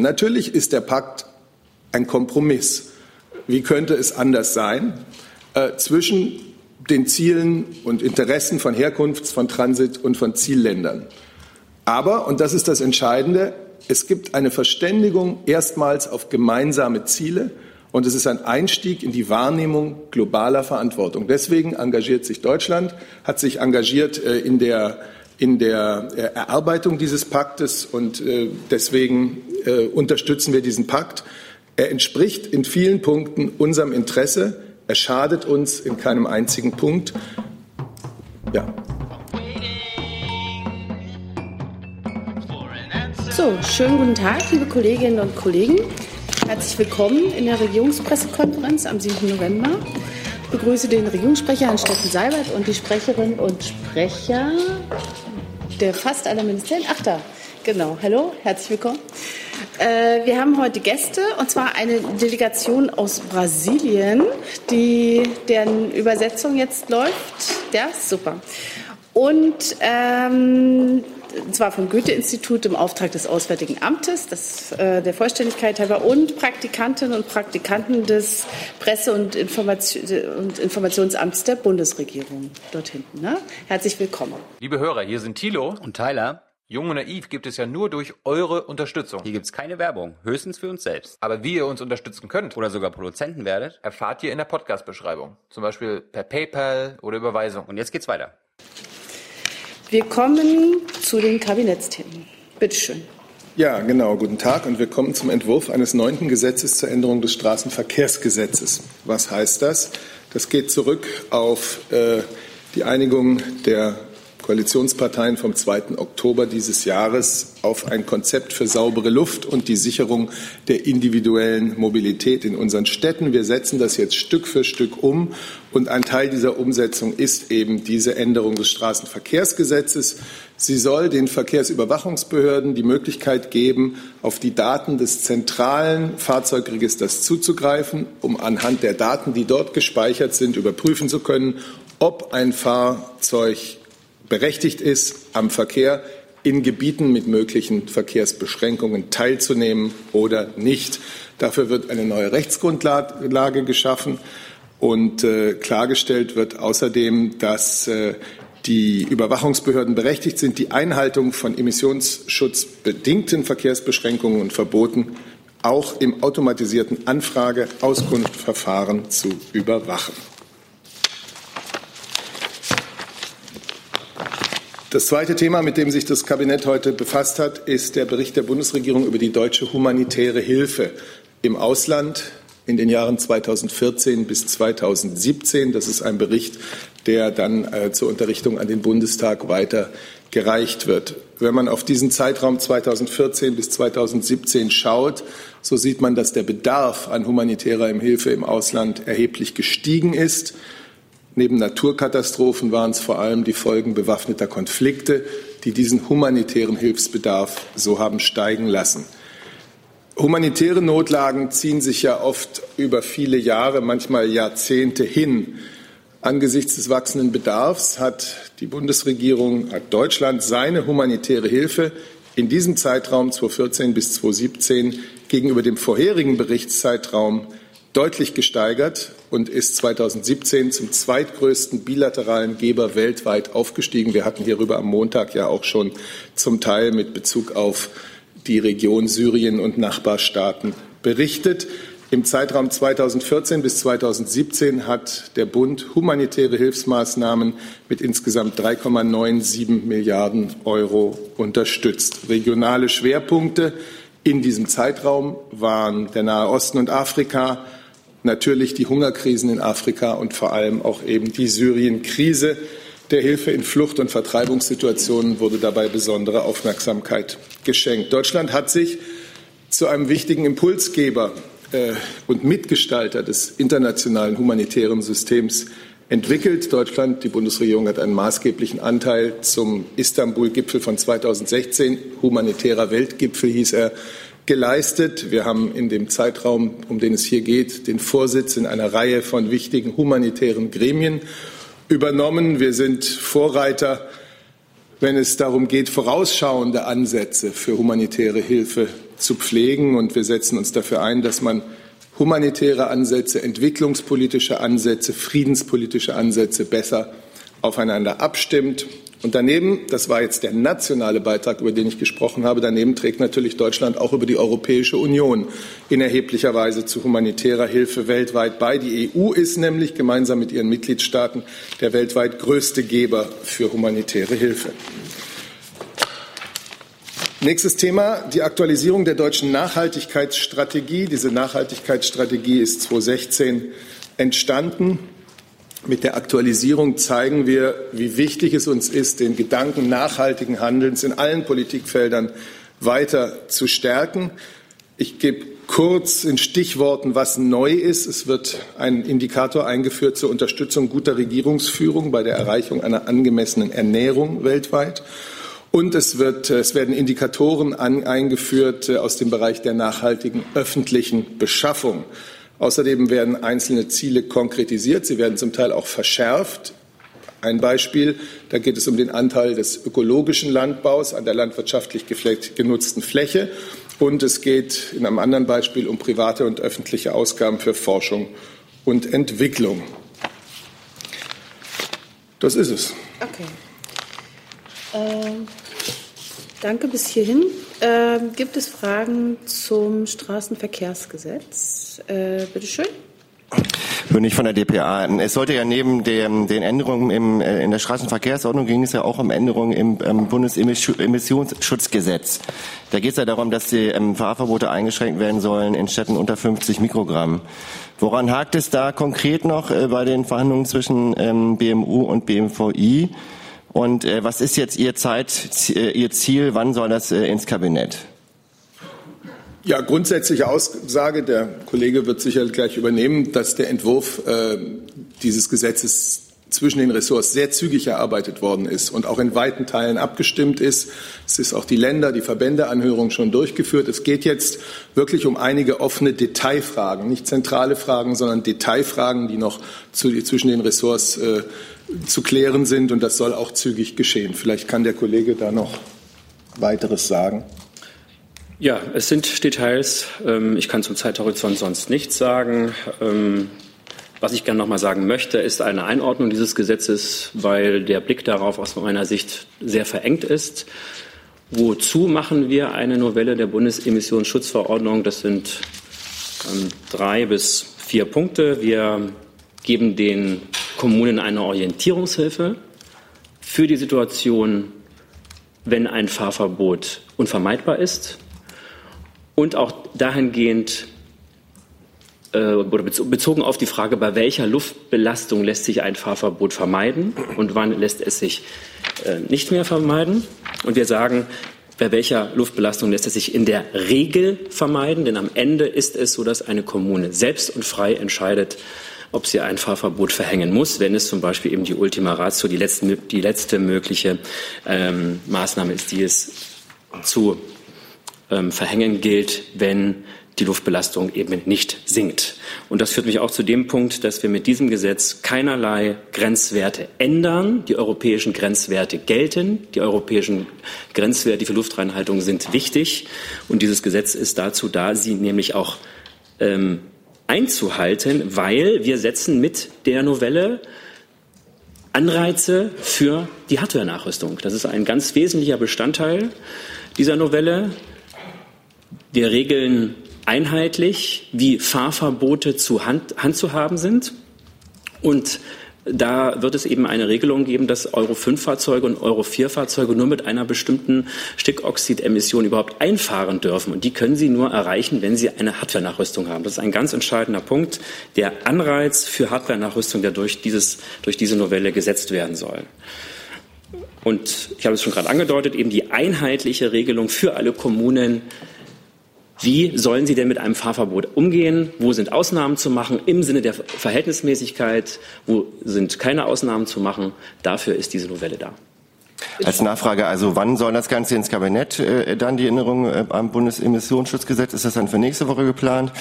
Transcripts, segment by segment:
Natürlich ist der Pakt ein Kompromiss. Wie könnte es anders sein? Äh, zwischen den Zielen und Interessen von Herkunfts-, von Transit- und von Zielländern. Aber, und das ist das Entscheidende, es gibt eine Verständigung erstmals auf gemeinsame Ziele und es ist ein Einstieg in die Wahrnehmung globaler Verantwortung. Deswegen engagiert sich Deutschland, hat sich engagiert äh, in der, in der äh, Erarbeitung dieses Paktes und äh, deswegen unterstützen wir diesen Pakt. Er entspricht in vielen Punkten unserem Interesse. Er schadet uns in keinem einzigen Punkt. Ja. So, schönen guten Tag, liebe Kolleginnen und Kollegen. Herzlich willkommen in der Regierungspressekonferenz am 7. November. Ich begrüße den Regierungssprecher Herrn Steffen Seibert und die Sprecherinnen und Sprecher der fast aller Ministerien. Ach da, genau. Hallo, herzlich willkommen. Äh, wir haben heute Gäste und zwar eine Delegation aus Brasilien, die deren Übersetzung jetzt läuft. Ja, super. Und ähm, zwar vom Goethe-Institut im Auftrag des Auswärtigen Amtes, das äh, der Vollständigkeit halber, und Praktikantinnen und Praktikanten des Presse- und, Information, und Informationsamts der Bundesregierung dort hinten. Ne? Herzlich willkommen. Liebe Hörer, hier sind Thilo und Tyler. Jung und Naiv gibt es ja nur durch eure Unterstützung. Hier gibt es keine Werbung, höchstens für uns selbst. Aber wie ihr uns unterstützen könnt oder sogar Produzenten werdet, erfahrt ihr in der Podcast-Beschreibung. Zum Beispiel per PayPal oder Überweisung. Und jetzt geht's weiter. Wir kommen zu den Kabinettsthemen. Bitte schön. Ja, genau. Guten Tag. Und wir kommen zum Entwurf eines neunten Gesetzes zur Änderung des Straßenverkehrsgesetzes. Was heißt das? Das geht zurück auf äh, die Einigung der Koalitionsparteien vom 2. Oktober dieses Jahres auf ein Konzept für saubere Luft und die Sicherung der individuellen Mobilität in unseren Städten. Wir setzen das jetzt Stück für Stück um und ein Teil dieser Umsetzung ist eben diese Änderung des Straßenverkehrsgesetzes. Sie soll den Verkehrsüberwachungsbehörden die Möglichkeit geben, auf die Daten des zentralen Fahrzeugregisters zuzugreifen, um anhand der Daten, die dort gespeichert sind, überprüfen zu können, ob ein Fahrzeug berechtigt ist, am Verkehr in Gebieten mit möglichen Verkehrsbeschränkungen teilzunehmen oder nicht. Dafür wird eine neue Rechtsgrundlage geschaffen und äh, klargestellt wird außerdem, dass äh, die Überwachungsbehörden berechtigt sind, die Einhaltung von emissionsschutzbedingten Verkehrsbeschränkungen und Verboten auch im automatisierten Anfrage-Auskunftverfahren zu überwachen. Das zweite Thema, mit dem sich das Kabinett heute befasst hat, ist der Bericht der Bundesregierung über die deutsche humanitäre Hilfe im Ausland in den Jahren 2014 bis 2017. Das ist ein Bericht, der dann äh, zur Unterrichtung an den Bundestag weitergereicht wird. Wenn man auf diesen Zeitraum 2014 bis 2017 schaut, so sieht man, dass der Bedarf an humanitärer Hilfe im Ausland erheblich gestiegen ist. Neben Naturkatastrophen waren es vor allem die Folgen bewaffneter Konflikte, die diesen humanitären Hilfsbedarf so haben steigen lassen. Humanitäre Notlagen ziehen sich ja oft über viele Jahre, manchmal Jahrzehnte hin. Angesichts des wachsenden Bedarfs hat die Bundesregierung, hat Deutschland seine humanitäre Hilfe in diesem Zeitraum 2014 bis 2017 gegenüber dem vorherigen Berichtszeitraum deutlich gesteigert und ist 2017 zum zweitgrößten bilateralen Geber weltweit aufgestiegen. Wir hatten hierüber am Montag ja auch schon zum Teil mit Bezug auf die Region Syrien und Nachbarstaaten berichtet. Im Zeitraum 2014 bis 2017 hat der Bund humanitäre Hilfsmaßnahmen mit insgesamt 3,97 Milliarden Euro unterstützt. Regionale Schwerpunkte in diesem Zeitraum waren der Nahe Osten und Afrika, natürlich die Hungerkrisen in Afrika und vor allem auch eben die Syrien-Krise. Der Hilfe in Flucht- und Vertreibungssituationen wurde dabei besondere Aufmerksamkeit geschenkt. Deutschland hat sich zu einem wichtigen Impulsgeber äh, und Mitgestalter des internationalen humanitären Systems entwickelt. Deutschland, die Bundesregierung hat einen maßgeblichen Anteil zum Istanbul-Gipfel von 2016. Humanitärer Weltgipfel hieß er geleistet. Wir haben in dem Zeitraum, um den es hier geht, den Vorsitz in einer Reihe von wichtigen humanitären Gremien übernommen. Wir sind Vorreiter, wenn es darum geht, vorausschauende Ansätze für humanitäre Hilfe zu pflegen. Und wir setzen uns dafür ein, dass man humanitäre Ansätze, entwicklungspolitische Ansätze, friedenspolitische Ansätze besser aufeinander abstimmt. Und daneben, das war jetzt der nationale Beitrag, über den ich gesprochen habe, daneben trägt natürlich Deutschland auch über die Europäische Union in erheblicher Weise zu humanitärer Hilfe weltweit bei. Die EU ist nämlich gemeinsam mit ihren Mitgliedstaaten der weltweit größte Geber für humanitäre Hilfe. Nächstes Thema, die Aktualisierung der deutschen Nachhaltigkeitsstrategie. Diese Nachhaltigkeitsstrategie ist 2016 entstanden. Mit der Aktualisierung zeigen wir, wie wichtig es uns ist, den Gedanken nachhaltigen Handelns in allen Politikfeldern weiter zu stärken. Ich gebe kurz in Stichworten, was neu ist. Es wird ein Indikator eingeführt zur Unterstützung guter Regierungsführung bei der Erreichung einer angemessenen Ernährung weltweit. Und es, wird, es werden Indikatoren an, eingeführt äh, aus dem Bereich der nachhaltigen öffentlichen Beschaffung. Außerdem werden einzelne Ziele konkretisiert. Sie werden zum Teil auch verschärft. Ein Beispiel, da geht es um den Anteil des ökologischen Landbaus an der landwirtschaftlich genutzten Fläche. Und es geht in einem anderen Beispiel um private und öffentliche Ausgaben für Forschung und Entwicklung. Das ist es. Okay. Ähm, danke bis hierhin. Ähm, gibt es Fragen zum Straßenverkehrsgesetz? Äh, Bitte schön. König von der DPA. Es sollte ja neben dem, den Änderungen im, äh, in der Straßenverkehrsordnung ging es ja auch um Änderungen im ähm, Bundesemissionsschutzgesetz. Da geht es ja darum, dass die ähm, Fahrverbote eingeschränkt werden sollen in Städten unter 50 Mikrogramm. Woran hakt es da konkret noch äh, bei den Verhandlungen zwischen ähm, BMU und BMVI? Und äh, was ist jetzt Ihr Zeit, äh, Ihr Ziel? Wann soll das äh, ins Kabinett? Ja, grundsätzliche Aussage, der Kollege wird sicher gleich übernehmen, dass der Entwurf äh, dieses Gesetzes zwischen den Ressorts sehr zügig erarbeitet worden ist und auch in weiten Teilen abgestimmt ist. Es ist auch die Länder, die Verbändeanhörung schon durchgeführt. Es geht jetzt wirklich um einige offene Detailfragen, nicht zentrale Fragen, sondern Detailfragen, die noch zu, zwischen den Ressorts äh, zu klären sind. Und das soll auch zügig geschehen. Vielleicht kann der Kollege da noch weiteres sagen. Ja, es sind Details. Ähm, ich kann zum Zeithorizont sonst nichts sagen. Ähm, was ich gerne noch mal sagen möchte, ist eine Einordnung dieses Gesetzes, weil der Blick darauf aus meiner Sicht sehr verengt ist. Wozu machen wir eine Novelle der Bundesemissionsschutzverordnung? Das sind ähm, drei bis vier Punkte. Wir geben den Kommunen eine Orientierungshilfe für die Situation, wenn ein Fahrverbot unvermeidbar ist und auch dahingehend äh, oder bezogen auf die Frage, bei welcher Luftbelastung lässt sich ein Fahrverbot vermeiden und wann lässt es sich äh, nicht mehr vermeiden. Und wir sagen, bei welcher Luftbelastung lässt es sich in der Regel vermeiden, denn am Ende ist es so, dass eine Kommune selbst und frei entscheidet, ob sie ein Fahrverbot verhängen muss, wenn es zum Beispiel eben die Ultima Ratio, die, letzten, die letzte mögliche ähm, Maßnahme ist, die es zu ähm, verhängen gilt, wenn die Luftbelastung eben nicht sinkt. Und das führt mich auch zu dem Punkt, dass wir mit diesem Gesetz keinerlei Grenzwerte ändern. Die europäischen Grenzwerte gelten. Die europäischen Grenzwerte für Luftreinhaltung sind wichtig. Und dieses Gesetz ist dazu da, sie nämlich auch ähm, einzuhalten, weil wir setzen mit der Novelle Anreize für die Hardware-Nachrüstung. Das ist ein ganz wesentlicher Bestandteil dieser Novelle. Wir regeln einheitlich, wie Fahrverbote zu Hand, handzuhaben sind. Und da wird es eben eine Regelung geben, dass Euro 5 Fahrzeuge und Euro 4 Fahrzeuge nur mit einer bestimmten Stickoxidemission überhaupt einfahren dürfen. Und die können sie nur erreichen, wenn sie eine Hardware-Nachrüstung haben. Das ist ein ganz entscheidender Punkt, der Anreiz für Hardware-Nachrüstung, der durch, dieses, durch diese Novelle gesetzt werden soll. Und ich habe es schon gerade angedeutet, eben die einheitliche Regelung für alle Kommunen, wie sollen Sie denn mit einem Fahrverbot umgehen? Wo sind Ausnahmen zu machen im Sinne der Verhältnismäßigkeit? Wo sind keine Ausnahmen zu machen? Dafür ist diese Novelle da. Als Nachfrage, also wann soll das Ganze ins Kabinett äh, dann die Erinnerung äh, am Bundesemissionsschutzgesetz? Ist das dann für nächste Woche geplant?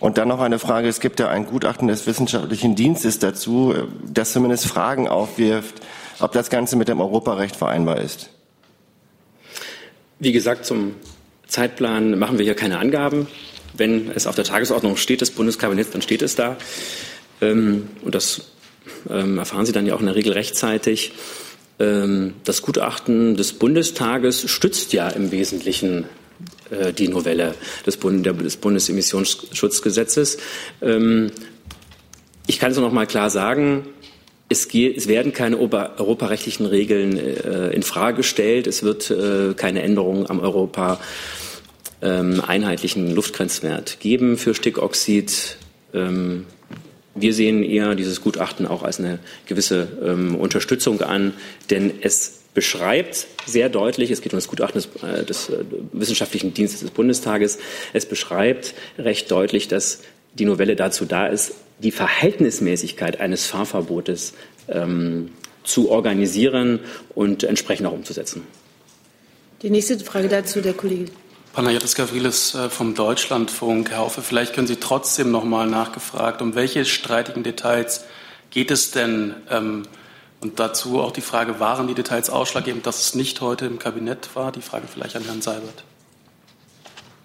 Und dann noch eine Frage, es gibt ja ein Gutachten des Wissenschaftlichen Dienstes dazu, äh, das zumindest Fragen aufwirft, ob das Ganze mit dem Europarecht vereinbar ist. Wie gesagt, zum Zeitplan machen wir hier keine Angaben. Wenn es auf der Tagesordnung steht des Bundeskabinetts, dann steht es da. Ähm, und das ähm, erfahren Sie dann ja auch in der Regel rechtzeitig. Ähm, das Gutachten des Bundestages stützt ja im Wesentlichen äh, die Novelle des, Bund des Bundesemissionsschutzgesetzes. Ich kann es noch mal klar sagen, es, geht, es, werden keine europarechtlichen Regeln äh, in Frage gestellt. Es wird äh, keine Änderungen am Europa ähm, einheitlichen Luftgrenzwert geben für Stickoxid. Ähm, wir sehen eher dieses Gutachten auch als eine gewisse ähm, Unterstützung an, denn es beschreibt sehr deutlich, es geht um das Gutachten des, äh, des äh, Wissenschaftlichen Dienstes des Bundestages, es beschreibt recht deutlich, dass die Novelle dazu da ist, die Verhältnismäßigkeit eines Fahrverbotes ähm, zu organisieren und entsprechend auch umzusetzen. Die nächste Frage dazu, der Kollege Panayotis Gavrilis äh, vom Deutschlandfunk. Herr Haufe, vielleicht können Sie trotzdem noch mal nachgefragt, um welche streitigen Details geht es denn? Ähm, und dazu auch die Frage, waren die Details ausschlaggebend, dass es nicht heute im Kabinett war? Die Frage vielleicht an Herrn Seibert.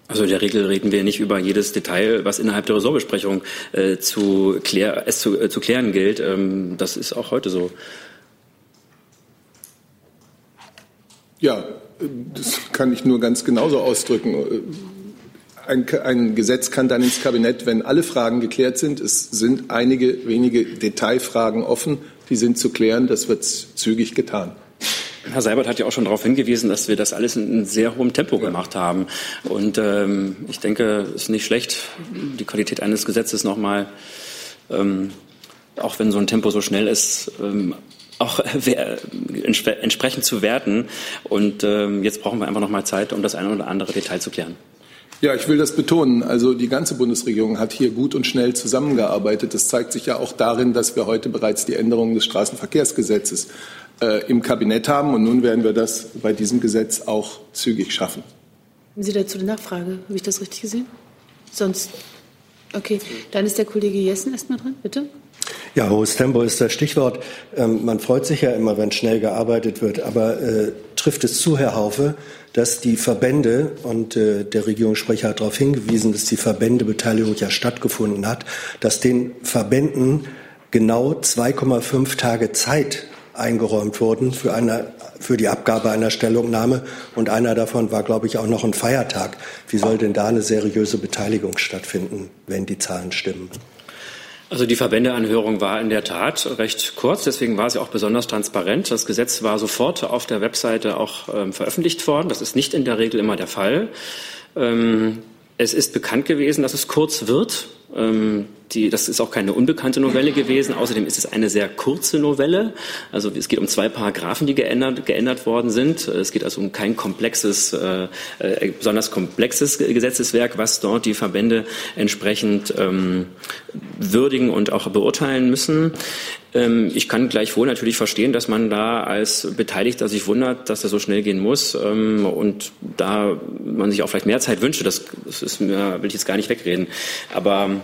Also in der Regel reden wir nicht über jedes Detail, was innerhalb der Ressortbesprechung äh, zu, klär, es zu, äh, zu klären gilt. Ähm, das ist auch heute so. Ja, das kann ich nur ganz genauso ausdrücken. Ein, ein, Gesetz kann dann ins Kabinett, wenn alle Fragen geklärt sind. Es sind einige wenige Detailfragen offen, die sind zu klären. Das wird zügig getan. Herr Seibert hat ja auch schon darauf hingewiesen, dass wir das alles in einem sehr hohem Tempo gemacht haben. Und ähm, ich denke, es ist nicht schlecht, die Qualität eines Gesetzes nochmal, ähm, auch wenn so ein Tempo so schnell ist, ähm, auch entsprechend zu werten. Und ähm, jetzt brauchen wir einfach noch mal Zeit, um das eine oder andere Detail zu klären. Ja, ich will das betonen. Also die ganze Bundesregierung hat hier gut und schnell zusammengearbeitet. Das zeigt sich ja auch darin, dass wir heute bereits die Änderungen des Straßenverkehrsgesetzes äh, im Kabinett haben. Und nun werden wir das bei diesem Gesetz auch zügig schaffen. Haben Sie dazu eine Nachfrage? Habe ich das richtig gesehen? Sonst. Okay, dann ist der Kollege Jessen erstmal dran, bitte. Ja, hohes Tempo ist das Stichwort. Ähm, man freut sich ja immer, wenn schnell gearbeitet wird. Aber äh, trifft es zu, Herr Haufe, dass die Verbände, und äh, der Regierungssprecher hat darauf hingewiesen, dass die Verbändebeteiligung ja stattgefunden hat, dass den Verbänden genau 2,5 Tage Zeit eingeräumt wurden für, eine, für die Abgabe einer Stellungnahme. Und einer davon war, glaube ich, auch noch ein Feiertag. Wie soll denn da eine seriöse Beteiligung stattfinden, wenn die Zahlen stimmen? Also die Verbändeanhörung war in der Tat recht kurz, deswegen war sie auch besonders transparent. Das Gesetz war sofort auf der Webseite auch ähm, veröffentlicht worden. Das ist nicht in der Regel immer der Fall. Ähm, es ist bekannt gewesen, dass es kurz wird. Ähm, die, das ist auch keine unbekannte Novelle gewesen. Außerdem ist es eine sehr kurze Novelle. Also es geht um zwei Paragraphen, die geändert, geändert worden sind. Es geht also um kein komplexes, äh, äh, besonders komplexes Gesetzeswerk, was dort die Verbände entsprechend ähm, würdigen und auch beurteilen müssen. Ähm, ich kann gleichwohl natürlich verstehen, dass man da als Beteiligter sich wundert, dass das so schnell gehen muss ähm, und da man sich auch vielleicht mehr Zeit wünschte. Das, das ist mir, will ich jetzt gar nicht wegreden. Aber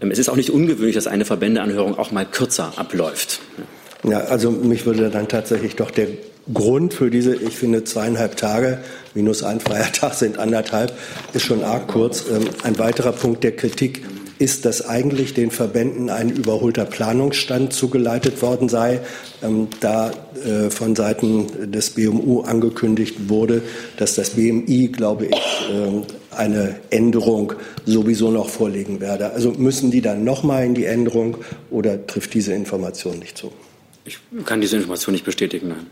es ist auch nicht ungewöhnlich, dass eine Verbändeanhörung auch mal kürzer abläuft. Ja, also mich würde dann tatsächlich doch der Grund für diese, ich finde, zweieinhalb Tage minus ein freier Tag sind anderthalb, ist schon arg kurz. Ähm, ein weiterer Punkt der Kritik ist, dass eigentlich den Verbänden ein überholter Planungsstand zugeleitet worden sei, ähm, da äh, von Seiten des BMU angekündigt wurde, dass das BMI, glaube ich, eine Änderung sowieso noch vorlegen werde. Also müssen die dann nochmal in die Änderung oder trifft diese Information nicht zu? Ich kann diese Information nicht bestätigen, nein.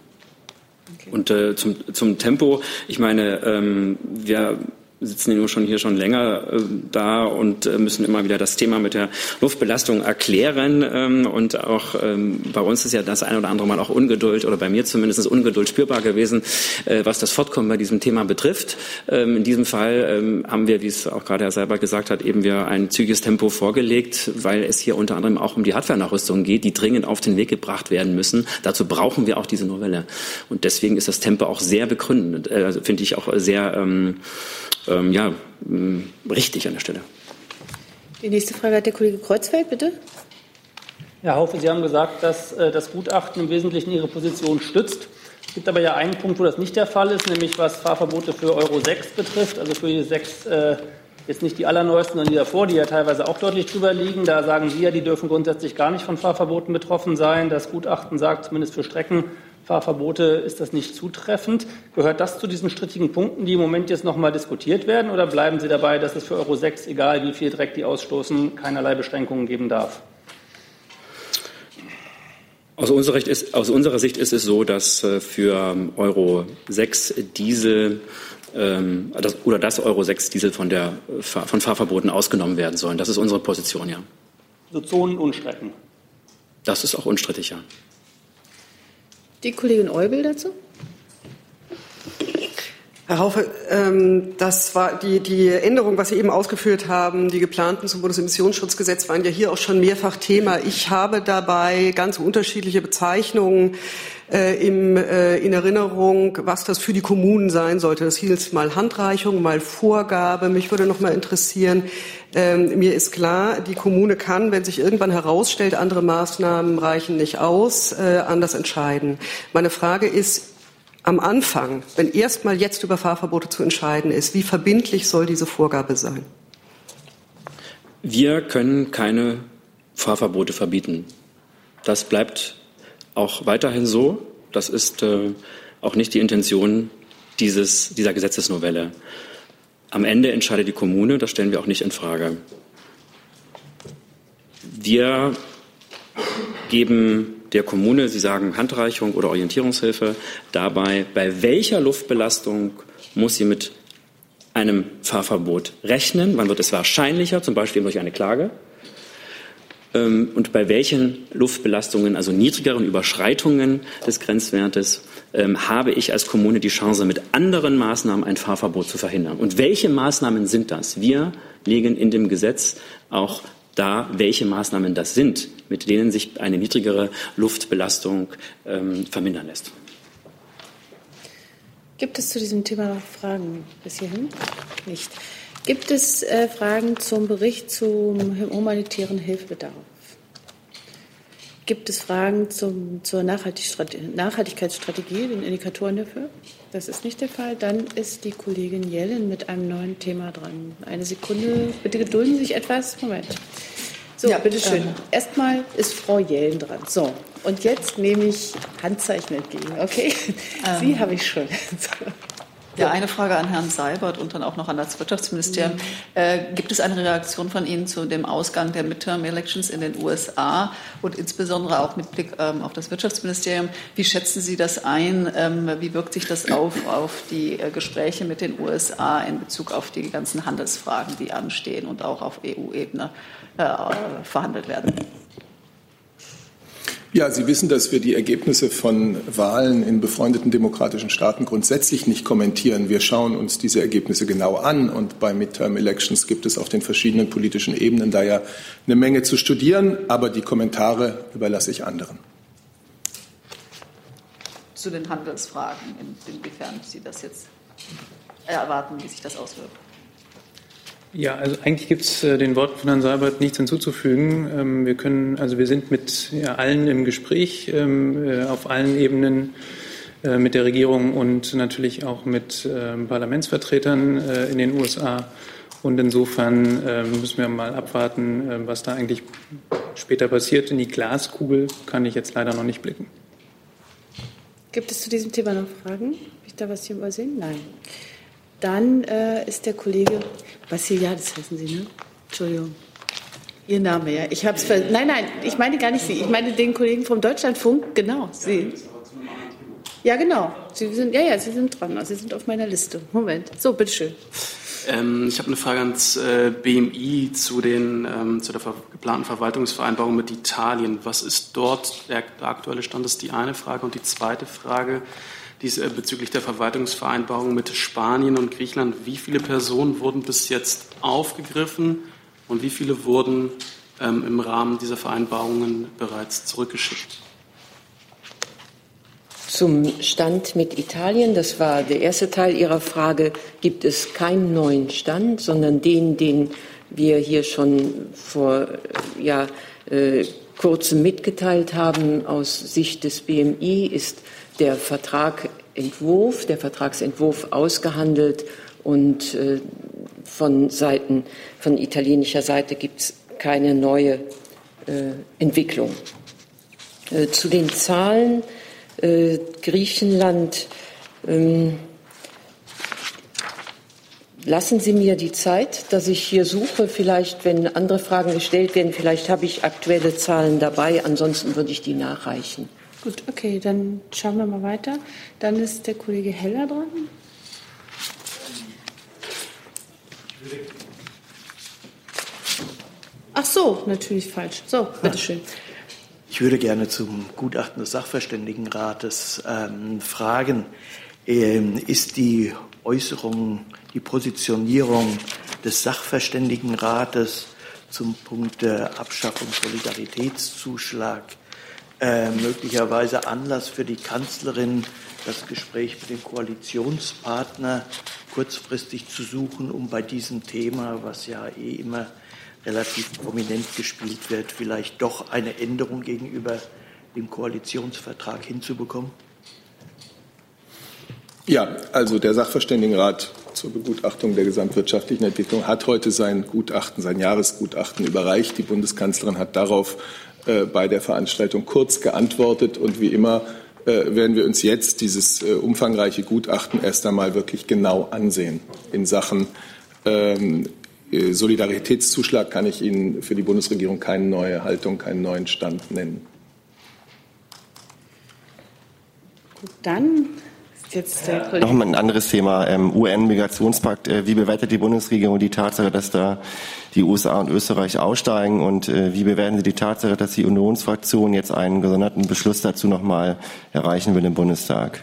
Okay. Und äh, zum, zum Tempo, ich meine, ähm, wir sitzen ja nur schon hier schon länger äh, da und äh, müssen immer wieder das Thema mit der Luftbelastung erklären. Ähm, und auch ähm, bei uns ist ja das ein oder andere Mal auch Ungeduld oder bei mir zumindest Ungeduld spürbar gewesen, äh, was das Fortkommen bei diesem Thema betrifft. Ähm, in diesem Fall ähm, haben wir, wie es auch gerade Herr Seibert gesagt hat, eben wir ein zügiges Tempo vorgelegt, weil es hier unter anderem auch um die Hardware-Nachrüstung geht, die dringend auf den Weg gebracht werden müssen. Dazu brauchen wir auch diese Novelle. Und deswegen ist das Tempo auch sehr begründet, äh, finde ich auch sehr ähm, ja, richtig an der Stelle. Die nächste Frage hat der Kollege Kreuzfeld, bitte. Herr Haufe, Sie haben gesagt, dass äh, das Gutachten im Wesentlichen Ihre Position stützt. gibt aber ja einen Punkt, wo das nicht der Fall ist, nämlich was Fahrverbote für Euro 6 betrifft, also für die sechs, äh, jetzt nicht die allerneuesten, sondern die davor, die ja teilweise auch deutlich drüber liegen. Da sagen Sie ja, die dürfen grundsätzlich gar nicht von Fahrverboten betroffen sein. Das Gutachten sagt zumindest für Streckenfahrverbote ist das nicht zutreffend. Gehört das zu diesen strittigen Punkten, die im Moment jetzt noch mal diskutiert werden, oder bleiben Sie dabei, dass es für Euro 6, egal wie viel Dreck die ausstoßen, keinerlei Beschränkungen geben darf? Aus unserer, ist, aus unserer, Sicht ist es so, dass äh, für Euro 6 Diesel ähm, das, oder das Euro 6 Diesel von, der, von Fahrverboten ausgenommen werden sollen. Das ist unsere Position, ja. So Zonen und Strecken. Das ist auch unstrittig, ja. Die Kollegin Eubel dazu? Herr Haufe, ähm, das war die, die Änderung, was Sie eben ausgeführt haben, die geplanten zum Bundesemissionsschutzgesetz waren ja hier auch schon mehrfach Thema. Ich habe dabei ganz unterschiedliche Bezeichnungen äh, im, äh, in Erinnerung, was das für die Kommunen sein sollte. Das hieß mal Handreichung, mal Vorgabe. Mich würde noch mal interessieren, ähm, mir ist klar, die Kommune kann, wenn sich irgendwann herausstellt, andere Maßnahmen reichen nicht aus, äh, anders entscheiden. Meine Frage ist, am Anfang, wenn erstmal jetzt über Fahrverbote zu entscheiden ist, wie verbindlich soll diese Vorgabe sein? Wir können keine Fahrverbote verbieten. Das bleibt auch weiterhin so. Das ist äh, auch nicht die Intention dieses, dieser Gesetzesnovelle. Am Ende entscheidet die Kommune, das stellen wir auch nicht in Frage. Wir geben der Kommune, Sie sagen Handreichung oder Orientierungshilfe, dabei, bei welcher Luftbelastung muss sie mit einem Fahrverbot rechnen? Wann wird es wahrscheinlicher, zum Beispiel durch eine Klage? Ähm, und bei welchen Luftbelastungen, also niedrigeren Überschreitungen des Grenzwertes, ähm, habe ich als Kommune die Chance, mit anderen Maßnahmen ein Fahrverbot zu verhindern? Und welche Maßnahmen sind das? Wir legen in dem Gesetz auch da, welche Maßnahmen das sind, mit denen sich eine niedrigere Luftbelastung ähm, vermindern lässt. Gibt es zu diesem Thema noch Fragen bis hierhin? Nicht. Gibt es äh, Fragen zum Bericht zum humanitären Hilfebedarf? Gibt es Fragen zum, zur Nachhaltigkeitsstrategie, den Indikatoren dafür? Das ist nicht der Fall. Dann ist die Kollegin Jellen mit einem neuen Thema dran. Eine Sekunde, bitte gedulden Sie sich etwas. Moment. So, ja, bitteschön. Ähm. Erstmal ist Frau Jellen dran. So, und jetzt nehme ich Handzeichen entgegen, okay? Ähm. Sie habe ich schon. Ja, eine Frage an Herrn Seibert und dann auch noch an das Wirtschaftsministerium. Mhm. Äh, gibt es eine Reaktion von Ihnen zu dem Ausgang der Midterm-Elections in den USA und insbesondere auch mit Blick ähm, auf das Wirtschaftsministerium? Wie schätzen Sie das ein? Ähm, wie wirkt sich das auf, auf die äh, Gespräche mit den USA in Bezug auf die ganzen Handelsfragen, die anstehen und auch auf EU-Ebene äh, verhandelt werden? Ja, Sie wissen, dass wir die Ergebnisse von Wahlen in befreundeten demokratischen Staaten grundsätzlich nicht kommentieren. Wir schauen uns diese Ergebnisse genau an und bei Midterm Elections gibt es auf den verschiedenen politischen Ebenen da ja eine Menge zu studieren, aber die Kommentare überlasse ich anderen. Zu den Handelsfragen, inwiefern Sie das jetzt erwarten, wie sich das auswirkt. Ja, also eigentlich gibt es äh, den Worten von Herrn Seibert nichts hinzuzufügen. Ähm, wir können, also wir sind mit allen im Gespräch ähm, äh, auf allen Ebenen äh, mit der Regierung und natürlich auch mit ähm, Parlamentsvertretern in den USA. Und insofern müssen wir mal abwarten, was da eigentlich später passiert. In die Glaskugel kann ich jetzt leider noch nicht blicken. Gibt es zu diesem Thema noch Fragen? Habe ich da was hier übersehen? Nein. Dann äh, ist der Kollege Vassiliadis, heißen Sie, ne? Entschuldigung. Ihr Name, ja. Ich hab's ver nein, nein, ich meine gar nicht Sie. Ich meine den Kollegen vom Deutschlandfunk. Genau, Sie. Ja, genau. Sie sind, ja, ja, Sie sind dran. Sie sind auf meiner Liste. Moment. So, bitteschön. Ähm, ich habe eine Frage ans äh, BMI zu, den, ähm, zu der ver geplanten Verwaltungsvereinbarung mit Italien. Was ist dort der aktuelle Stand? Das ist die eine Frage. Und die zweite Frage dies, äh, bezüglich der Verwaltungsvereinbarung mit Spanien und Griechenland. Wie viele Personen wurden bis jetzt aufgegriffen und wie viele wurden ähm, im Rahmen dieser Vereinbarungen bereits zurückgeschickt? Zum Stand mit Italien, das war der erste Teil Ihrer Frage, gibt es keinen neuen Stand, sondern den, den wir hier schon vor ja, äh, kurzem mitgeteilt haben aus Sicht des BMI, ist der Vertragentwurf, der Vertragsentwurf ausgehandelt und äh, von Seiten, von italienischer Seite gibt es keine neue äh, Entwicklung. Äh, zu den Zahlen äh, Griechenland. Ähm, lassen Sie mir die Zeit, dass ich hier suche. Vielleicht, wenn andere Fragen gestellt werden, vielleicht habe ich aktuelle Zahlen dabei. Ansonsten würde ich die nachreichen. Gut, okay, dann schauen wir mal weiter. Dann ist der Kollege Heller dran. Ach so, natürlich falsch. So, bitteschön. Ich würde gerne zum Gutachten des Sachverständigenrates ähm, fragen, ähm, ist die Äußerung, die Positionierung des Sachverständigenrates zum Punkt der Abschaffung Solidaritätszuschlag äh, möglicherweise Anlass für die Kanzlerin, das Gespräch mit dem Koalitionspartner kurzfristig zu suchen, um bei diesem Thema, was ja eh immer relativ prominent gespielt wird, vielleicht doch eine Änderung gegenüber dem Koalitionsvertrag hinzubekommen? Ja, also der Sachverständigenrat zur Begutachtung der gesamtwirtschaftlichen Entwicklung hat heute sein Gutachten, sein Jahresgutachten überreicht. Die Bundeskanzlerin hat darauf bei der Veranstaltung kurz geantwortet und wie immer äh, werden wir uns jetzt dieses äh, umfangreiche Gutachten erst einmal wirklich genau ansehen in Sachen ähm, äh, Solidaritätszuschlag kann ich Ihnen für die Bundesregierung keine neue Haltung, keinen neuen Stand nennen. Gut, dann jetzt der Kollege. Mal ein anderes Thema, ähm, UN-Migrationspakt. Äh, wie bewertet die Bundesregierung die Tatsache, dass da die USA und Österreich aussteigen? Und äh, wie bewerten Sie die Tatsache, dass die Unionsfraktion jetzt einen gesonderten Beschluss dazu noch mal erreichen will im Bundestag?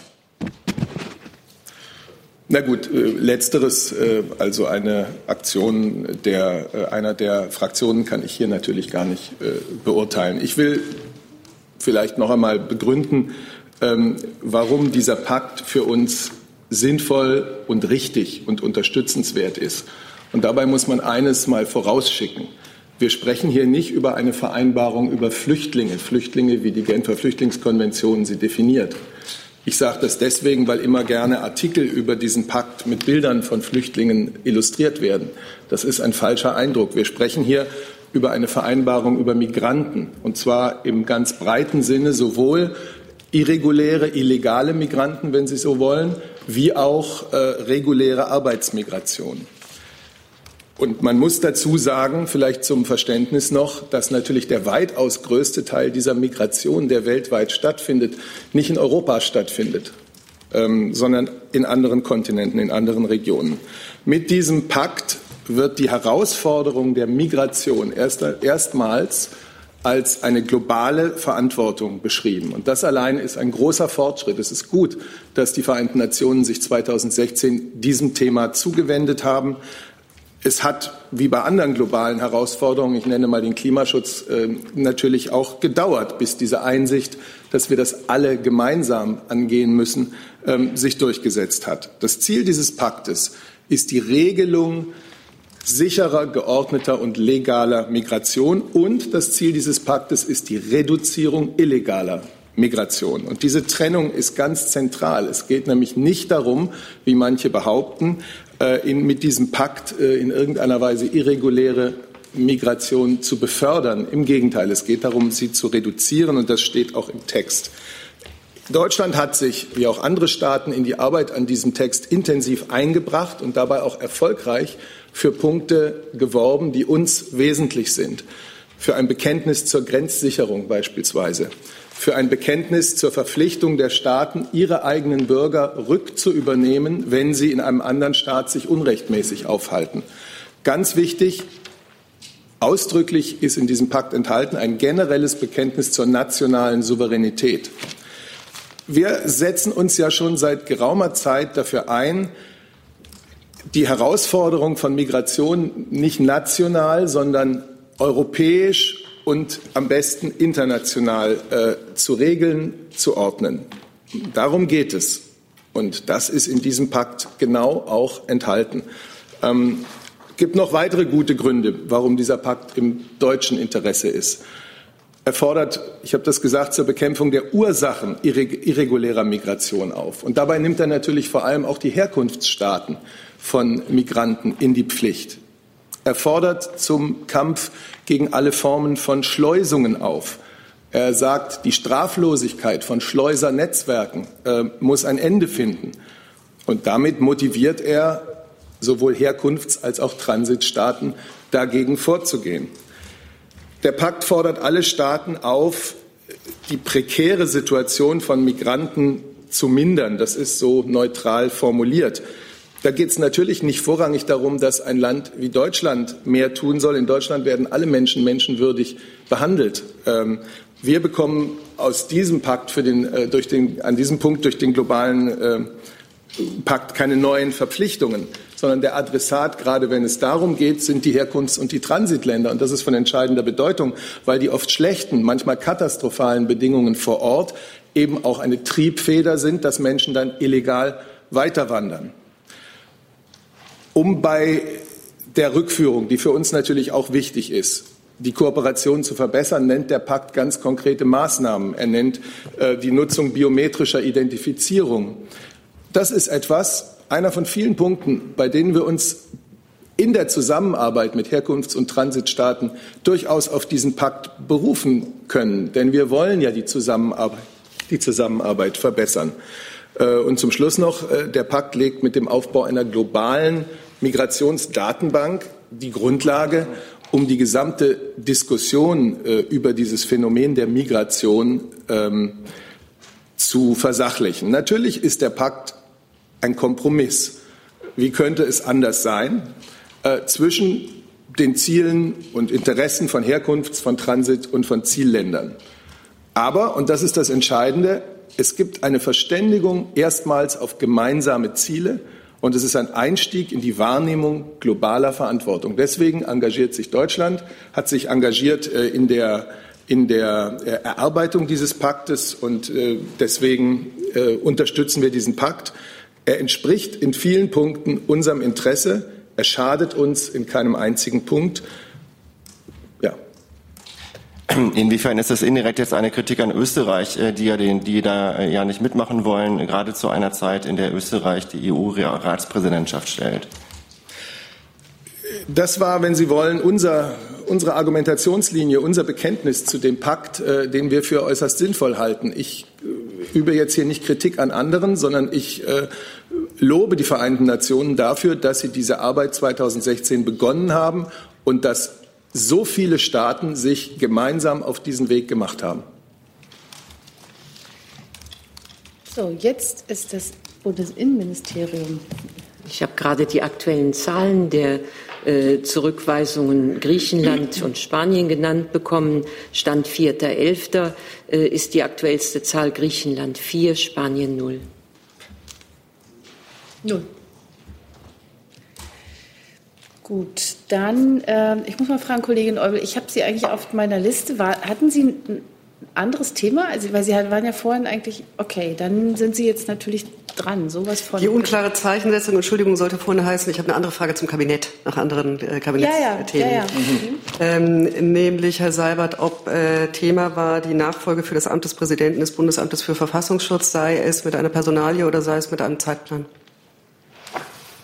Na gut, äh, letzteres, äh, also eine Aktion der, äh, einer der Fraktionen kann ich hier natürlich gar nicht beurteilen. Ich will vielleicht noch einmal begründen, warum dieser Pakt für uns sinnvoll und richtig und unterstützenswert ist. Und dabei muss man eines mal vorausschicken. Wir sprechen hier nicht über eine Vereinbarung über Flüchtlinge, Flüchtlinge, wie die Genfer Flüchtlingskonvention sie definiert, ich sage das deswegen, weil immer gerne Artikel über diesen Pakt mit Bildern von Flüchtlingen illustriert werden. Das ist ein falscher Eindruck. Wir sprechen hier über eine Vereinbarung über Migranten, und zwar im ganz breiten Sinne sowohl irreguläre, illegale Migranten, wenn Sie so wollen, wie auch äh, reguläre Arbeitsmigration. Und man muss dazu sagen, vielleicht zum Verständnis noch, dass natürlich der weitaus größte Teil dieser Migration, der weltweit stattfindet, nicht in Europa stattfindet, ähm, sondern in anderen Kontinenten, in anderen Regionen. Mit diesem Pakt wird die Herausforderung der Migration erst, erstmals als eine globale Verantwortung beschrieben. Und das allein ist ein großer Fortschritt. Es ist gut, dass die Vereinten Nationen sich 2016 diesem Thema zugewendet haben. Es hat, wie bei anderen globalen Herausforderungen, ich nenne mal den Klimaschutz, äh, natürlich auch gedauert, bis diese Einsicht, dass wir das alle gemeinsam angehen müssen, ähm, sich durchgesetzt hat. Das Ziel dieses Paktes ist die Regelung sicherer, geordneter und legaler Migration und das Ziel dieses Paktes ist die Reduzierung illegaler Migration. Und diese Trennung ist ganz zentral. Es geht nämlich nicht darum, wie manche behaupten, äh, in, mit diesem Pakt äh, in irgendeiner Weise irreguläre Migration zu befördern. Im Gegenteil, es geht darum, sie zu reduzieren, und das steht auch im Text. Deutschland hat sich, wie auch andere Staaten, in die Arbeit an diesem Text intensiv eingebracht und dabei auch erfolgreich für Punkte geworben, die uns wesentlich sind. Für ein Bekenntnis zur Grenzsicherung beispielsweise, für ein Bekenntnis zur Verpflichtung der Staaten, ihre eigenen Bürger rückzuübernehmen, wenn sie in einem anderen Staat sich unrechtmäßig aufhalten. Ganz wichtig, ausdrücklich ist in diesem Pakt enthalten ein generelles Bekenntnis zur nationalen Souveränität. Wir setzen uns ja schon seit geraumer Zeit dafür ein, die Herausforderung von Migration nicht national, sondern europäisch und am besten international äh, zu regeln, zu ordnen. Darum geht es. Und das ist in diesem Pakt genau auch enthalten. Ähm, gibt noch weitere gute Gründe, warum dieser Pakt im deutschen Interesse ist. Er fordert, ich habe das gesagt, zur Bekämpfung der Ursachen irregulärer Migration auf. Und dabei nimmt er natürlich vor allem auch die Herkunftsstaaten von Migranten in die Pflicht. Er fordert zum Kampf gegen alle Formen von Schleusungen auf. Er sagt, die Straflosigkeit von Schleusernetzwerken äh, muss ein Ende finden. Und damit motiviert er sowohl Herkunfts- als auch Transitstaaten dagegen vorzugehen. Der Pakt fordert alle Staaten auf, die prekäre Situation von Migranten zu mindern. Das ist so neutral formuliert. Da geht es natürlich nicht vorrangig darum, dass ein Land wie Deutschland mehr tun soll. In Deutschland werden alle Menschen menschenwürdig behandelt. Ähm, wir bekommen aus diesem Pakt für den, äh, durch den, an diesem Punkt durch den globalen äh, Pakt keine neuen Verpflichtungen, sondern der Adressat, gerade wenn es darum geht, sind die Herkunfts- und die Transitländer. Und das ist von entscheidender Bedeutung, weil die oft schlechten, manchmal katastrophalen Bedingungen vor Ort eben auch eine Triebfeder sind, dass Menschen dann illegal weiterwandern um bei der Rückführung, die für uns natürlich auch wichtig ist, die Kooperation zu verbessern, nennt der Pakt ganz konkrete Maßnahmen. Er nennt äh, die Nutzung biometrischer Identifizierung. Das ist etwas, einer von vielen Punkten, bei denen wir uns in der Zusammenarbeit mit Herkunfts- und Transitstaaten durchaus auf diesen Pakt berufen können. Denn wir wollen ja die Zusammenarbeit, die Zusammenarbeit verbessern. Äh, und zum Schluss noch, äh, der Pakt legt mit dem Aufbau einer globalen Migrationsdatenbank die Grundlage, um die gesamte Diskussion äh, über dieses Phänomen der Migration ähm, zu versachlichen. Natürlich ist der Pakt ein Kompromiss. Wie könnte es anders sein äh, zwischen den Zielen und Interessen von Herkunfts-, von Transit- und von Zielländern? Aber, und das ist das Entscheidende, es gibt eine Verständigung erstmals auf gemeinsame Ziele und es ist ein Einstieg in die Wahrnehmung globaler Verantwortung. Deswegen engagiert sich Deutschland, hat sich engagiert äh, in der in der äh, Erarbeitung dieses Paktes und äh, deswegen unterstützen wir diesen Pakt. Er entspricht in vielen Punkten unserem Interesse. Er schadet uns in keinem einzigen Punkt. Inwiefern ist das indirekt jetzt eine Kritik an Österreich, äh, die ja den, die da äh, ja nicht mitmachen wollen, gerade zu einer Zeit, in der Österreich die EU-Ratspräsidentschaft stellt? Das war, wenn Sie wollen, unser, unsere Argumentationslinie, unser Bekenntnis zu dem Pakt, äh, den wir für äußerst sinnvoll halten. Ich äh, übe jetzt hier nicht Kritik an anderen, sondern ich äh, lobe die Vereinten Nationen dafür, dass sie diese Arbeit 2016 begonnen haben und dass so viele Staaten sich gemeinsam auf diesen Weg gemacht haben. So, jetzt ist das Bundesinnenministerium. Ich habe gerade die aktuellen Zahlen der äh, Zurückweisungen Griechenland und Spanien genannt bekommen. Stand 4.11. Äh, ist die aktuellste Zahl Griechenland 4, Spanien 0. Null. Gut, dann, äh, ich muss mal fragen, Kollegin Eubel, ich habe Sie eigentlich auf meiner Liste. War, hatten Sie ein anderes Thema? Also, weil Sie waren ja vorhin eigentlich, okay, dann sind Sie jetzt natürlich dran. Sowas von. Die unklare Zeichensetzung, Entschuldigung, sollte vorne heißen, ich habe eine andere Frage zum Kabinett, nach anderen äh, Kabinettsthemen. Ja, ja, ja, ja. Mhm. Ähm, nämlich, Herr Seibert, ob äh, Thema war die Nachfolge für das Amt des Präsidenten des Bundesamtes für Verfassungsschutz, sei es mit einer Personalie oder sei es mit einem Zeitplan?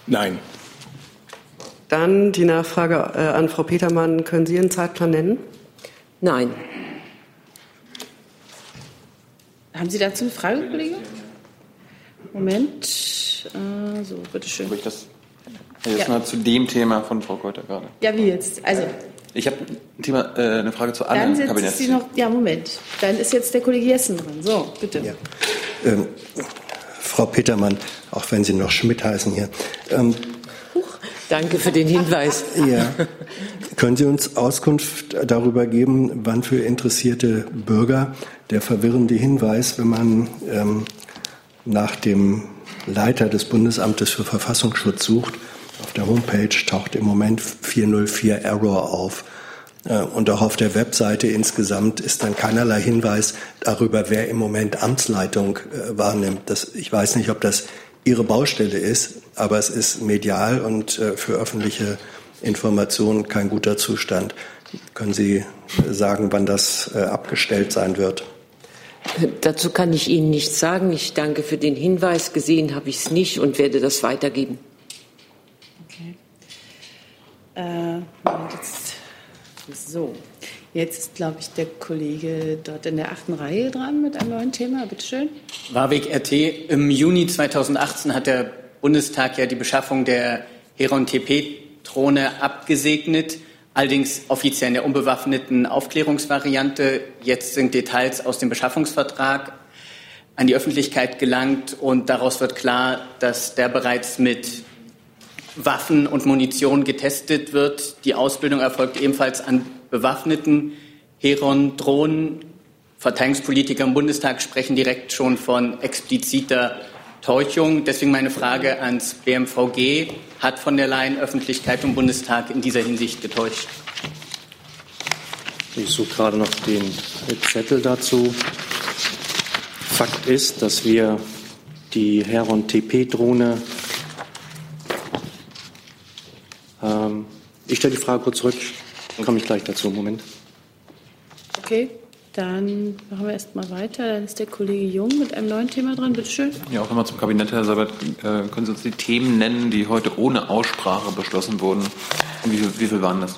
Nein. Dann die Nachfrage äh, an Frau Petermann. Können Sie einen Zeitplan nennen? Nein. Haben Sie dazu eine Frage, Kollege? Moment. Äh, so, bitteschön. Ich das jetzt ja. mal zu dem Thema von Frau Keuter gerade. Ja, wie jetzt? Also. Ich habe ein Thema, äh, eine Frage zu anderen Dann setzt Sie noch, ja, Moment. Dann ist jetzt der Kollege Jessen dran. So, bitte. Ja. Ähm, Frau Petermann, auch wenn Sie noch Schmidt heißen hier. Ähm, Danke für den Hinweis. Ja. Können Sie uns Auskunft darüber geben, wann für interessierte Bürger der verwirrende Hinweis, wenn man ähm, nach dem Leiter des Bundesamtes für Verfassungsschutz sucht, auf der Homepage taucht im Moment 404 Error auf. Äh, und auch auf der Webseite insgesamt ist dann keinerlei Hinweis darüber, wer im Moment Amtsleitung äh, wahrnimmt. Das, ich weiß nicht, ob das Ihre Baustelle ist, aber es ist medial und äh, für öffentliche Informationen kein guter Zustand. Können Sie sagen, wann das äh, abgestellt sein wird? Dazu kann ich Ihnen nichts sagen. Ich danke für den Hinweis. Gesehen habe ich es nicht und werde das weitergeben. Okay. Äh, jetzt, so, jetzt ist, glaube ich, der Kollege dort in der achten Reihe dran mit einem neuen Thema. Bitte schön. Warwick RT. Im Juni 2018 hat der Bundestag ja die Beschaffung der Heron TP-Drohne abgesegnet allerdings offiziell in der unbewaffneten Aufklärungsvariante. Jetzt sind Details aus dem Beschaffungsvertrag an die Öffentlichkeit gelangt und daraus wird klar, dass der bereits mit Waffen und Munition getestet wird. Die Ausbildung erfolgt ebenfalls an bewaffneten Heron-Drohnen. Verteidigungspolitiker im Bundestag sprechen direkt schon von expliziter Täuschung. Deswegen meine Frage ans BMVG. Hat von der Leyen Öffentlichkeit und Bundestag in dieser Hinsicht getäuscht? Ich suche gerade noch den Zettel dazu. Fakt ist, dass wir die Heron TP-Drohne. Ähm, ich stelle die Frage kurz zurück, komme ich gleich dazu. Moment. Okay. Dann machen wir erst mal weiter. Dann ist der Kollege Jung mit einem neuen Thema dran. Bitte schön. Ja, auch nochmal zum Kabinett, Herr Sabat. Äh, können Sie uns die Themen nennen, die heute ohne Aussprache beschlossen wurden? Und wie wie viel waren das?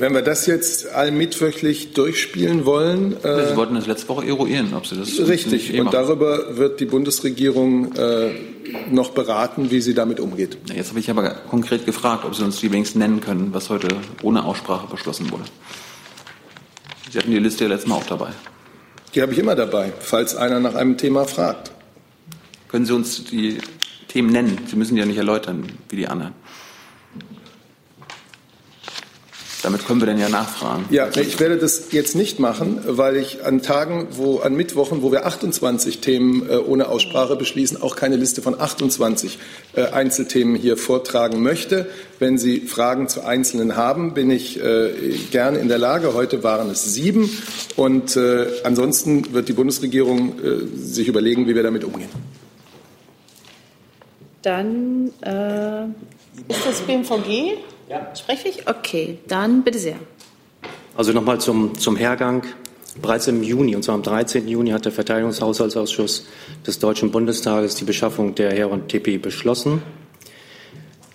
Wenn wir das jetzt allmittwöchlich durchspielen wollen. Äh, Sie wollten das letzte Woche eruieren, ob Sie das. Richtig. Und darüber wird die Bundesregierung äh, noch beraten, wie sie damit umgeht. Jetzt habe ich aber konkret gefragt, ob Sie uns die wenigstens nennen können, was heute ohne Aussprache beschlossen wurde. Sie hatten die Liste ja letztes Mal auch dabei. Die habe ich immer dabei, falls einer nach einem Thema fragt. Können Sie uns die Themen nennen? Sie müssen die ja nicht erläutern, wie die anderen. Damit können wir dann ja nachfragen. Ja, ich werde das jetzt nicht machen, weil ich an Tagen, wo an Mittwochen, wo wir 28 Themen äh, ohne Aussprache beschließen, auch keine Liste von 28 äh, Einzelthemen hier vortragen möchte. Wenn Sie Fragen zu Einzelnen haben, bin ich äh, gerne in der Lage. Heute waren es sieben. Und ansonsten wird die Bundesregierung sich überlegen, wie wir damit umgehen. Dann äh, ist das BMVG. Ja. Spreche ich? Okay, dann bitte sehr. Also nochmal zum, zum Hergang. Bereits im Juni, und zwar am 13. Juni, hat der Verteidigungshaushaltsausschuss des Deutschen Bundestages die Beschaffung der Heron TP beschlossen.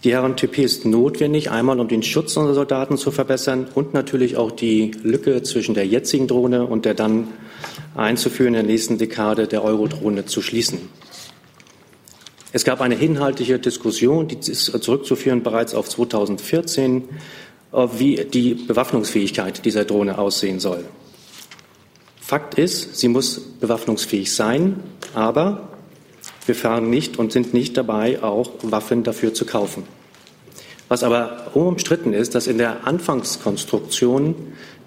Die Heron TP ist notwendig, einmal um den Schutz unserer Soldaten zu verbessern und natürlich auch die Lücke zwischen der jetzigen Drohne und der dann einzuführenden nächsten Dekade der Euro-Drohne zu schließen. Es gab eine inhaltliche Diskussion, die ist zurückzuführen bereits auf 2014, äh, wie die Bewaffnungsfähigkeit dieser Drohne aussehen soll. Fakt ist, sie muss bewaffnungsfähig sein, aber wir fahren nicht und sind nicht dabei, auch Waffen dafür zu kaufen. Was aber unumstritten ist, dass in der Anfangskonstruktion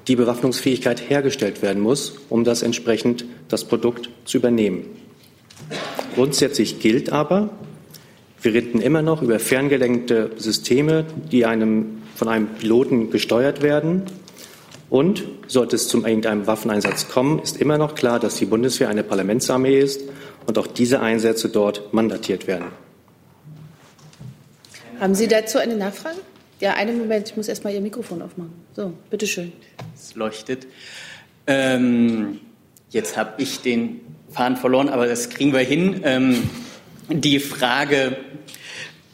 die Bewaffnungsfähigkeit hergestellt werden muss, um das entsprechend das Produkt zu übernehmen. Grundsätzlich gilt aber, wir reden immer noch über ferngelenkte Systeme, die einem, von einem Piloten gesteuert werden. Und sollte es zu irgendeinem Waffeneinsatz kommen, ist immer noch klar, dass die Bundeswehr eine Parlamentsarmee ist und auch diese Einsätze dort mandatiert werden. Haben Sie dazu eine Nachfrage? Ja, einen Moment, ich muss erst mal Ihr Mikrofon aufmachen. So, bitteschön. Es leuchtet. Ähm, jetzt habe ich den Fahren verloren, aber das kriegen wir hin. Ähm, die Frage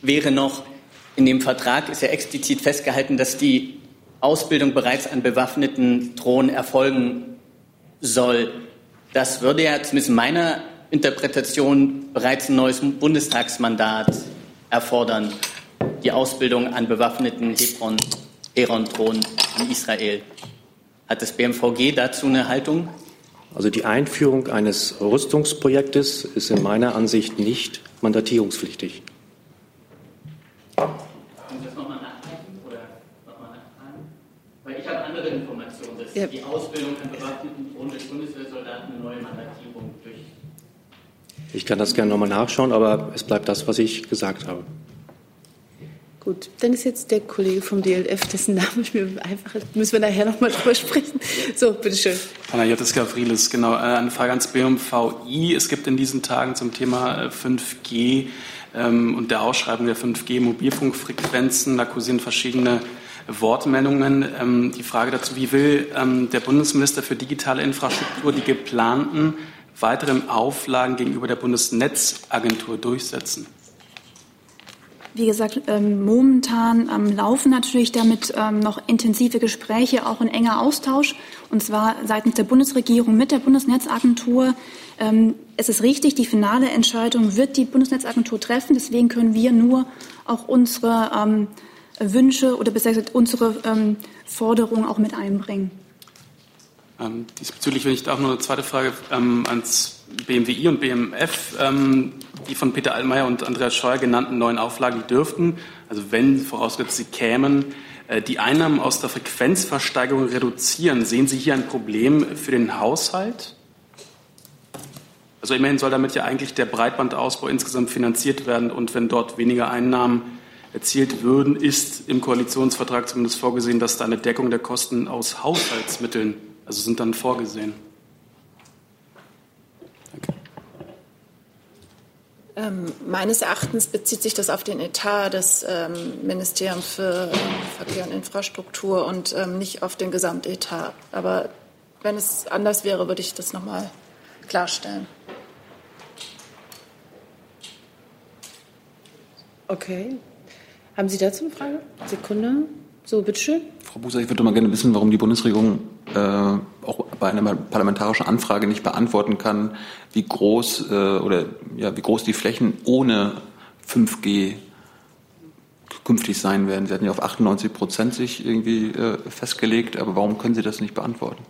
wäre noch, in dem Vertrag ist ja explizit festgehalten, dass die Ausbildung bereits an bewaffneten Drohnen erfolgen soll. Das würde ja zumindest meiner Interpretation bereits ein neues Bundestagsmandat erfordern, die Ausbildung an bewaffneten Heron-Drohnen in Israel. Hat das BMVG dazu eine Haltung? Also die Einführung eines Rüstungsprojektes ist in meiner Ansicht nicht mandatierungspflichtig. Weil ich habe andere Informationen, dass ja. die Ausbildung an bewaffneten Drohnen des Bundeswehrsoldaten eine neue Mandatierung durch. Ich kann das gerne nochmal nachschauen, aber es bleibt das, was ich gesagt habe. Gut, dann ist jetzt der Kollege vom DLF, dessen Name ich mir einfach, müssen wir nachher nochmal drüber sprechen. So, bitteschön. Panagiotis Gavrilis, genau. Äh, eine Frage ans BMVI. Es gibt in diesen Tagen zum Thema 5G äh, ähm, und der Ausschreibung der 5G-Mobilfunkfrequenzen. Da kursieren verschiedene Wortmeldungen. Ähm, die Frage dazu, wie will ähm, der Bundesminister für digitale Infrastruktur die geplanten weiteren Auflagen gegenüber der Bundesnetzagentur durchsetzen? Wie gesagt, ähm, momentan ähm, laufen natürlich damit ähm, noch intensive Gespräche, auch ein enger Austausch, und zwar seitens der Bundesregierung mit der Bundesnetzagentur. Ähm, es ist richtig, die finale Entscheidung wird die Bundesnetzagentur treffen. Deswegen können wir nur auch unsere ähm, Wünsche oder besser gesagt unsere ähm, Forderungen auch mit einbringen. Diesbezüglich, wenn ich da auch noch eine zweite Frage ans BMWI und BMF, ähm, die von Peter Altmaier und Andreas Scheuer genannten neuen Auflagen dürften, also wenn vorausgesetzt sie kämen, äh, die Einnahmen aus der Frequenzversteigerung reduzieren. Sehen Sie hier ein Problem für den Haushalt? Also immerhin soll damit ja eigentlich der Breitbandausbau insgesamt finanziert werden und wenn dort weniger Einnahmen erzielt würden, ist im Koalitionsvertrag zumindest vorgesehen, dass da eine Deckung der Kosten aus Haushaltsmitteln, also sind dann vorgesehen. Ähm, meines Erachtens bezieht sich das auf den Etat des ähm, Ministeriums für Verkehr und Infrastruktur und ähm, nicht auf den Gesamtetat. Aber wenn es anders wäre, würde ich das nochmal klarstellen. Okay. Haben Sie dazu eine Frage? Sekunde. So, bitteschön. Frau Buser, ich würde mal gerne wissen, warum die Bundesregierung auch bei einer parlamentarischen Anfrage nicht beantworten kann, wie groß äh, oder ja, wie groß die Flächen ohne 5G künftig sein werden. Sie hatten ja auf 98 Prozent sich irgendwie äh, festgelegt, aber warum können Sie das nicht beantworten?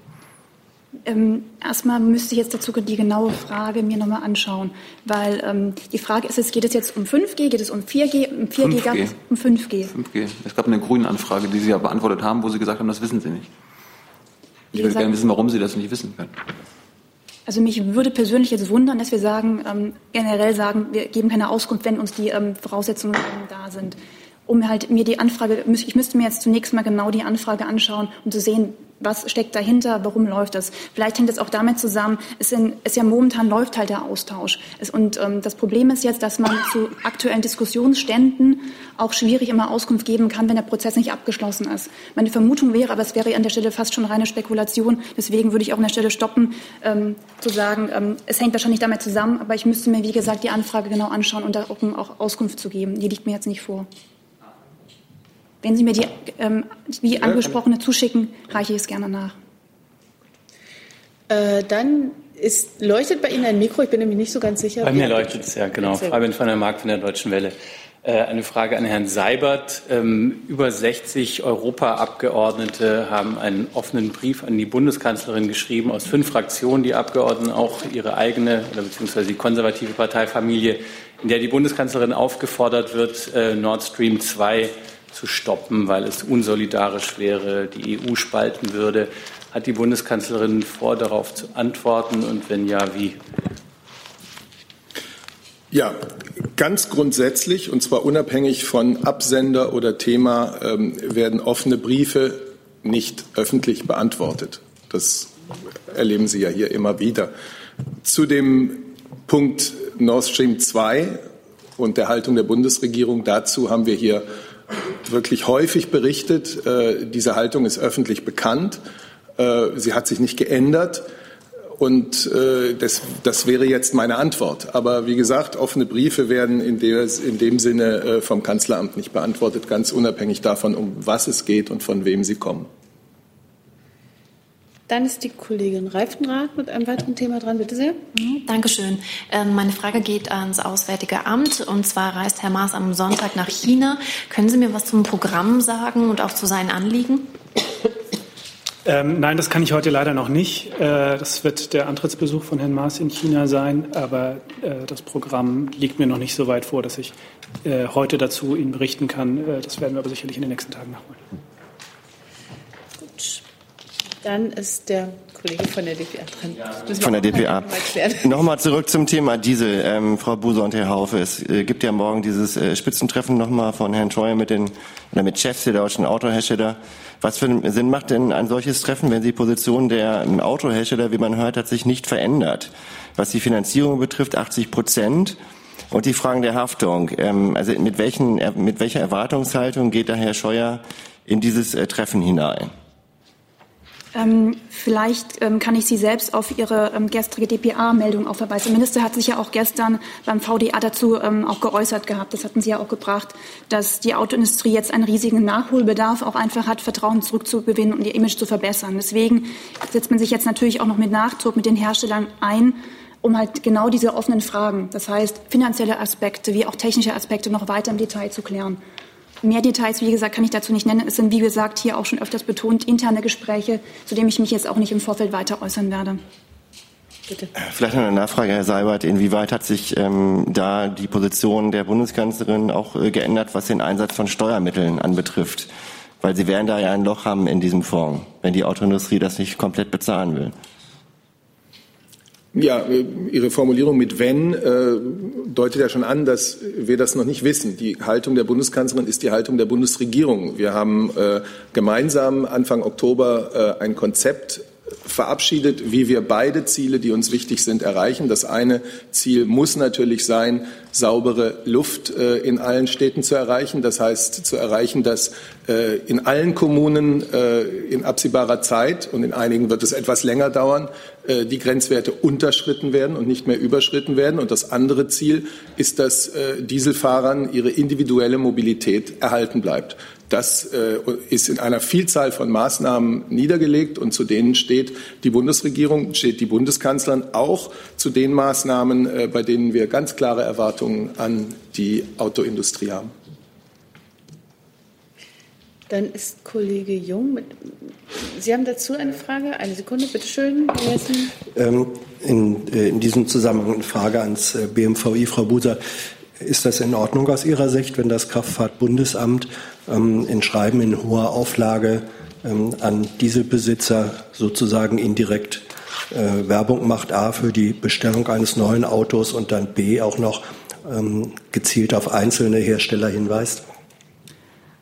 Ähm, erstmal müsste ich jetzt dazu die genaue Frage mir nochmal anschauen, weil ähm, die Frage ist, es geht es jetzt um 5G, geht es um 4G? Um 4G, 5G. gab es um 5G. 5G. Es gab eine grüne Anfrage, die Sie ja beantwortet haben, wo Sie gesagt haben, das wissen Sie nicht. Ich würde gerne wissen, warum Sie das nicht wissen können. Also mich würde persönlich jetzt wundern, dass wir sagen, ähm, generell sagen, wir geben keine Auskunft, wenn uns die ähm, Voraussetzungen da sind. Um halt mir die Anfrage, ich müsste mir jetzt zunächst mal genau die Anfrage anschauen, um zu sehen, was steckt dahinter, warum läuft das. Vielleicht hängt es auch damit zusammen, es, es ja momentan läuft halt der Austausch. Es, und ähm, das Problem ist jetzt, dass man zu aktuellen Diskussionsständen auch schwierig immer Auskunft geben kann, wenn der Prozess nicht abgeschlossen ist. Meine Vermutung wäre, aber es wäre an der Stelle fast schon reine Spekulation, deswegen würde ich auch an der Stelle stoppen, ähm, zu sagen, ähm, es hängt wahrscheinlich damit zusammen, aber ich müsste mir, wie gesagt, die Anfrage genau anschauen und da auch, um auch Auskunft zu geben. Die liegt mir jetzt nicht vor. Wenn Sie mir die, ähm, wie angesprochene zuschicken, reiche ich es gerne nach. Äh, dann ist, leuchtet bei Ihnen ein Mikro, ich bin nämlich nicht so ganz sicher. Bei mir leuchtet es ja, genau. Fabian van der Mark von der Deutschen Welle. Äh, Eine Frage an Herrn Seibert. Ähm, Über 60 Europaabgeordnete haben einen offenen Brief an die Bundeskanzlerin geschrieben, aus fünf Fraktionen, die Abgeordneten, auch ihre eigene oder beziehungsweise die konservative Parteifamilie, in der die Bundeskanzlerin aufgefordert wird, äh, Nord Stream 2 zu stoppen, weil es unsolidarisch wäre, die EU spalten würde. Hat die Bundeskanzlerin vor, darauf zu antworten und wenn ja, wie? Ja, ganz grundsätzlich, und zwar unabhängig von Absender oder Thema, ähm, werden offene Briefe nicht öffentlich beantwortet. Das erleben Sie ja hier immer wieder. Zu dem Punkt Nord Stream 2 und der Haltung der Bundesregierung dazu haben wir hier wirklich häufig berichtet. Äh, Diese Haltung ist öffentlich bekannt. Äh, Sie hat sich nicht geändert. Und äh, das, das wäre jetzt meine Antwort. Aber wie gesagt, offene Briefe werden in, der, in dem Sinne vom Kanzleramt nicht beantwortet, ganz unabhängig davon, um was es geht und von wem sie kommen. Dann ist die Kollegin Reifenrath mit einem weiteren Thema dran. Bitte sehr. Mhm, Dankeschön. Ähm, Meine Frage geht ans Auswärtige Amt. Und zwar reist Herr Maas am Sonntag nach China. Können Sie mir was zum Programm sagen und auch zu seinen Anliegen? Ähm, nein, das kann ich heute leider noch nicht. Äh, das wird der Antrittsbesuch von Herrn Maas in China sein, aber äh, das Programm liegt mir noch nicht so weit vor, dass ich äh, heute dazu Ihnen berichten kann. Das werden wir aber sicherlich in den nächsten Tagen nachholen. Dann ist der Kollege von der DPA dran. Von der DPA. Nochmal zurück zum Thema Diesel. Ähm, Frau Buser und Herr Haufe, es äh, gibt ja morgen dieses äh, Spitzentreffen nochmal von Herrn Scheuer mit den oder mit Chefs der deutschen Autohersteller. Was für einen Sinn macht denn ein solches Treffen, wenn die Position der ähm, Autohersteller, wie man hört, hat sich nicht verändert? Was die Finanzierung betrifft, 80 Prozent. Und die Fragen der Haftung. Ähm, also mit, welchen, mit welcher Erwartungshaltung geht da Herr Scheuer in dieses äh, Treffen hinein? Ähm, vielleicht ähm, kann ich Sie selbst auf Ihre ähm, gestrige DPA-Meldung auch verweisen. Der Minister hat sich ja auch gestern beim VDA dazu ähm, auch geäußert gehabt. Das hatten Sie ja auch gebracht, dass die Autoindustrie jetzt einen riesigen Nachholbedarf auch einfach hat, Vertrauen zurückzugewinnen und ihr Image zu verbessern. Deswegen setzt man sich jetzt natürlich auch noch mit Nachdruck mit den Herstellern ein, um halt genau diese offenen Fragen, das heißt finanzielle Aspekte wie auch technische Aspekte noch weiter im Detail zu klären. Mehr Details, wie gesagt, kann ich dazu nicht nennen. Es sind, wie gesagt, hier auch schon öfters betont interne Gespräche, zu denen ich mich jetzt auch nicht im Vorfeld weiter äußern werde. Bitte. Vielleicht noch eine Nachfrage, Herr Seibert. Inwieweit hat sich ähm, da die Position der Bundeskanzlerin auch äh, geändert, was den Einsatz von Steuermitteln anbetrifft? Weil Sie werden da ja ein Loch haben in diesem Fonds, wenn die Autoindustrie das nicht komplett bezahlen will. Ja, Ihre Formulierung mit wenn äh, deutet ja schon an, dass wir das noch nicht wissen. Die Haltung der Bundeskanzlerin ist die Haltung der Bundesregierung. Wir haben äh, gemeinsam Anfang Oktober äh, ein Konzept verabschiedet, wie wir beide Ziele, die uns wichtig sind, erreichen. Das eine Ziel muss natürlich sein, saubere Luft äh, in allen Städten zu erreichen. Das heißt, zu erreichen, dass äh, in allen Kommunen äh, in absehbarer Zeit und in einigen wird es etwas länger dauern, die Grenzwerte unterschritten werden und nicht mehr überschritten werden. Und das andere Ziel ist, dass Dieselfahrern ihre individuelle Mobilität erhalten bleibt. Das äh, ist in einer Vielzahl von Maßnahmen niedergelegt und zu denen steht die Bundesregierung, steht die Bundeskanzlerin auch zu den Maßnahmen, äh, bei denen wir ganz klare Erwartungen an die Autoindustrie haben. Dann ist Kollege Jung. Mit, Sie haben dazu eine Frage? Eine Sekunde, bitte schön. Ähm, in, äh, in, diesem Zusammenhang eine Frage ans BMVI, Frau Buser. Ist das in Ordnung aus Ihrer Sicht, wenn das Kraftfahrtbundesamt ähm, in Schreiben in hoher Auflage ähm, an Dieselbesitzer sozusagen indirekt äh, Werbung macht, a für die Bestellung eines neuen Autos und dann b auch noch ähm, gezielt auf einzelne Hersteller hinweist?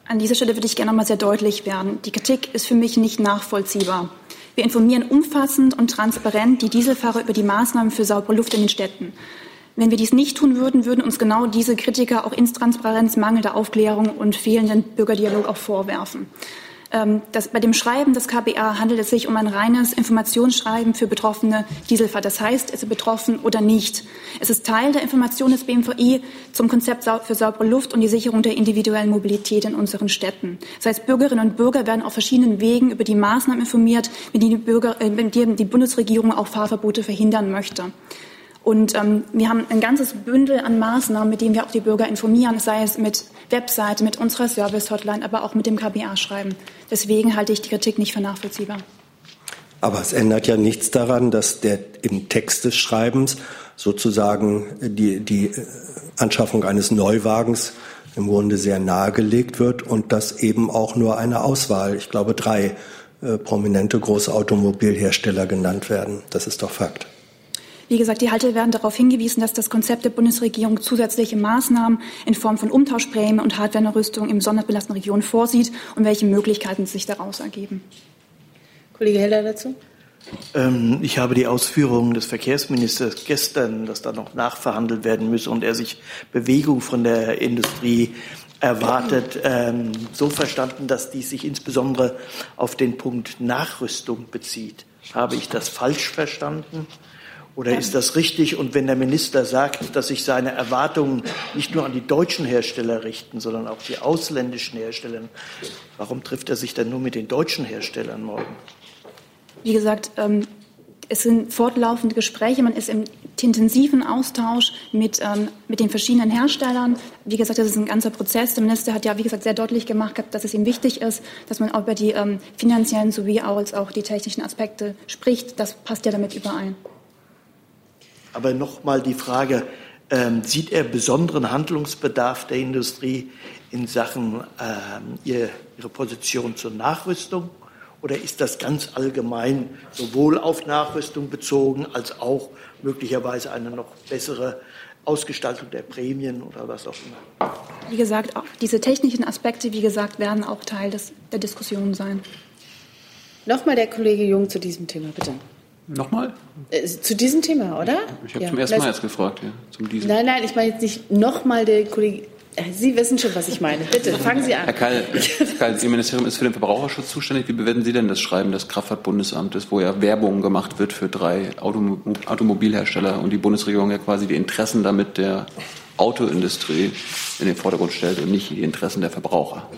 An dieser Stelle würde ich gerne mal sehr deutlich werden. Die Kritik ist für mich nicht nachvollziehbar. Wir informieren umfassend und transparent die Dieselfahrer über die Maßnahmen für saubere Luft in den Städten. Wenn wir dies nicht tun würden, würden uns genau diese Kritiker auch Intransparenz, mangelnde Aufklärung und fehlenden Bürgerdialog auch vorwerfen. Ähm, das, bei dem Schreiben des KBA handelt es sich um ein reines Informationsschreiben für betroffene Dieselfahrer. Das heißt, ist er betroffen oder nicht. Es ist Teil der Information des BMVI zum Konzept für saubere Luft und die Sicherung der individuellen Mobilität in unseren Städten. Das heißt, Bürgerinnen und Bürger werden auf verschiedenen Wegen über die Maßnahmen informiert, mit denen die, Bürger, äh, mit denen die Bundesregierung auch Fahrverbote verhindern möchte. Und ähm, wir haben ein ganzes Bündel an Maßnahmen, mit denen wir auch die Bürger informieren, sei es mit Webseite, mit unserer Service-Hotline, aber auch mit dem KBA-Schreiben. Deswegen halte ich die Kritik nicht für nachvollziehbar. Aber es ändert ja nichts daran, dass der im Text des Schreibens sozusagen die, die äh, Anschaffung eines Neuwagens im Grunde sehr nahegelegt wird und dass eben auch nur eine Auswahl, ich glaube drei äh, prominente große Automobilhersteller genannt werden. Das ist doch Fakt. Wie gesagt, die Halter werden darauf hingewiesen, dass das Konzept der Bundesregierung zusätzliche Maßnahmen in Form von Umtauschprämien und Hardwarenerrüstung im sonderbelasteten Regionen vorsieht und welche Möglichkeiten sich daraus ergeben. Kollege Heller dazu. Ähm, ich habe die Ausführungen des Verkehrsministers gestern, dass da noch nachverhandelt werden müsse und er sich Bewegung von der Industrie erwartet, ähm, so verstanden, dass dies sich insbesondere auf den Punkt Nachrüstung bezieht. Habe ich das falsch verstanden? Oder ist das richtig? Und wenn der Minister sagt, dass sich seine Erwartungen nicht nur an die deutschen Hersteller richten, sondern auch die ausländischen Hersteller, warum trifft er sich dann nur mit den deutschen Herstellern morgen? Wie gesagt, ähm, es sind fortlaufende Gespräche, man ist im intensiven Austausch mit, ähm, mit den verschiedenen Herstellern. Wie gesagt, das ist ein ganzer Prozess. Der Minister hat ja, wie gesagt, sehr deutlich gemacht, dass es ihm wichtig ist, dass man auch über die ähm, finanziellen sowie auch die technischen Aspekte spricht. Das passt ja damit überein. Aber nochmal die Frage, ähm, sieht er besonderen Handlungsbedarf der Industrie in Sachen ähm, ihr, ihre Position zur Nachrüstung? Oder ist das ganz allgemein sowohl auf Nachrüstung bezogen als auch möglicherweise eine noch bessere Ausgestaltung der Prämien oder was auch immer? Wie gesagt, auch diese technischen Aspekte, wie gesagt, werden auch Teil des, der Diskussion sein. Nochmal der Kollege Jung zu diesem Thema, bitte. Nochmal? Äh, zu diesem Thema, oder? Ich habe ja, zum ersten Mal jetzt gefragt, ja. Zum diesem. Nein, nein, ich meine jetzt nicht nochmal der Kollege. Äh, Sie wissen schon, was ich meine. Bitte, fangen Sie an. Herr Keil, Keil, Ihr Ministerium ist für den Verbraucherschutz zuständig. Wie bewerten Sie denn das Schreiben des Kraftfahrtbundesamtes, wo ja Werbung gemacht wird für drei Autom Automobilhersteller und die Bundesregierung ja quasi die Interessen damit der Autoindustrie in den Vordergrund stellt und nicht die Interessen der Verbraucher?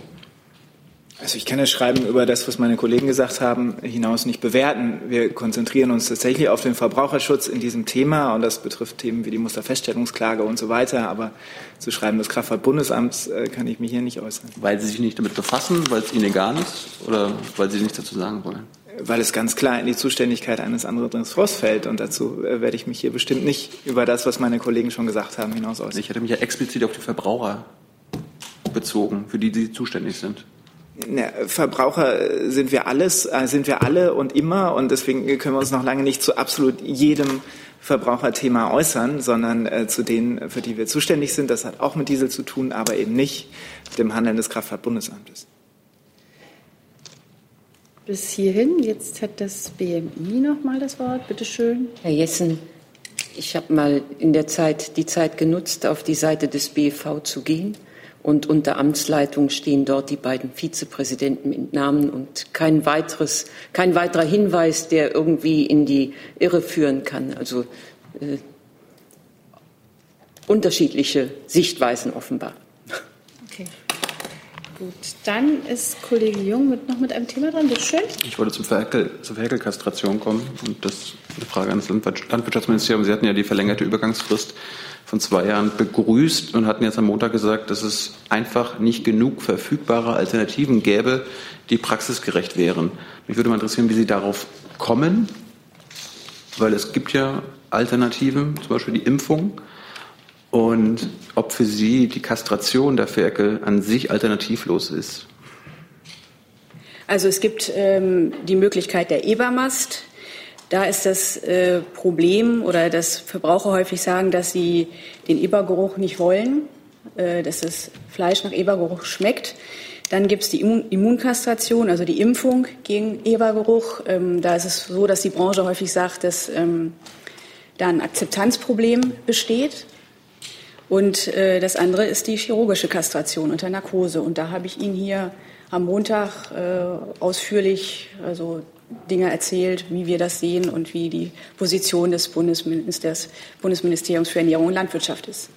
Also ich kann das Schreiben über das, was meine Kollegen gesagt haben, hinaus nicht bewerten. Wir konzentrieren uns tatsächlich auf den Verbraucherschutz in diesem Thema und das betrifft Themen wie die Musterfeststellungsklage und so weiter. Aber zu Schreiben des Kraftfahrtbundesamts äh, kann ich mich hier nicht äußern. Weil Sie sich nicht damit befassen, weil es Ihnen egal ist oder weil Sie nichts dazu sagen wollen? Weil es ganz klar in die Zuständigkeit eines anderen Ressorts fällt und dazu äh, werde ich mich hier bestimmt nicht über das, was meine Kollegen schon gesagt haben, hinaus äußern. Ich hätte mich ja explizit auf die Verbraucher bezogen, für die Sie zuständig sind. Verbraucher sind wir alles, äh, sind wir alle und immer und deswegen können wir uns noch lange nicht zu absolut jedem Verbraucherthema äußern, sondern äh, zu denen, für die wir zuständig sind. Das hat auch mit Diesel zu tun, aber eben nicht mit dem Handeln des Kraftfahrtbundesamtes. Bis hierhin. Jetzt hat das BMI noch mal das Wort. Bitte schön. Herr Jessen, ich habe mal in der Zeit die Zeit genutzt, auf die Seite des BV zu gehen und unter Amtsleitung stehen dort die beiden Vizepräsidenten mit Namen und kein weiteres, kein weiterer Hinweis, der irgendwie in die Irre führen kann. Also äh, unterschiedliche Sichtweisen offenbar. Okay. Gut, dann ist Kollege Jung mit, noch mit einem Thema dran. Bitte schön. Ich wollte zum Ferkel, zur Ferkelkastration kommen und das ist eine Frage an das Landwirtschaftsministerium. Sie hatten ja die verlängerte Übergangsfrist von zwei Jahren begrüßt und hatten jetzt am Montag gesagt, dass es einfach nicht genug verfügbare Alternativen gäbe, die praxisgerecht wären. Mich würde mal interessieren, wie Sie darauf kommen, weil es gibt ja Alternativen, zum Beispiel die Impfung. Und ob für Sie die Kastration der Ferkel an sich alternativlos ist. Also es gibt ähm, die Möglichkeit der Ebermast. Da ist das äh, Problem oder dass Verbraucher häufig sagen, dass sie den Ebergeruch nicht wollen, äh, dass das Fleisch nach Ebergeruch schmeckt. Dann gibt es die Immun Immunkastration, also die Impfung gegen Ebergeruch. Ähm, da ist es so, dass die Branche häufig sagt, dass ähm, da ein Akzeptanzproblem besteht. Und äh, das andere ist die chirurgische Kastration unter Narkose. Und da habe ich Ihnen hier am Montag äh, ausführlich also Dinge erzählt, wie wir das sehen und wie die Position des Bundesministers, Bundesministeriums für Ernährung und Landwirtschaft ist.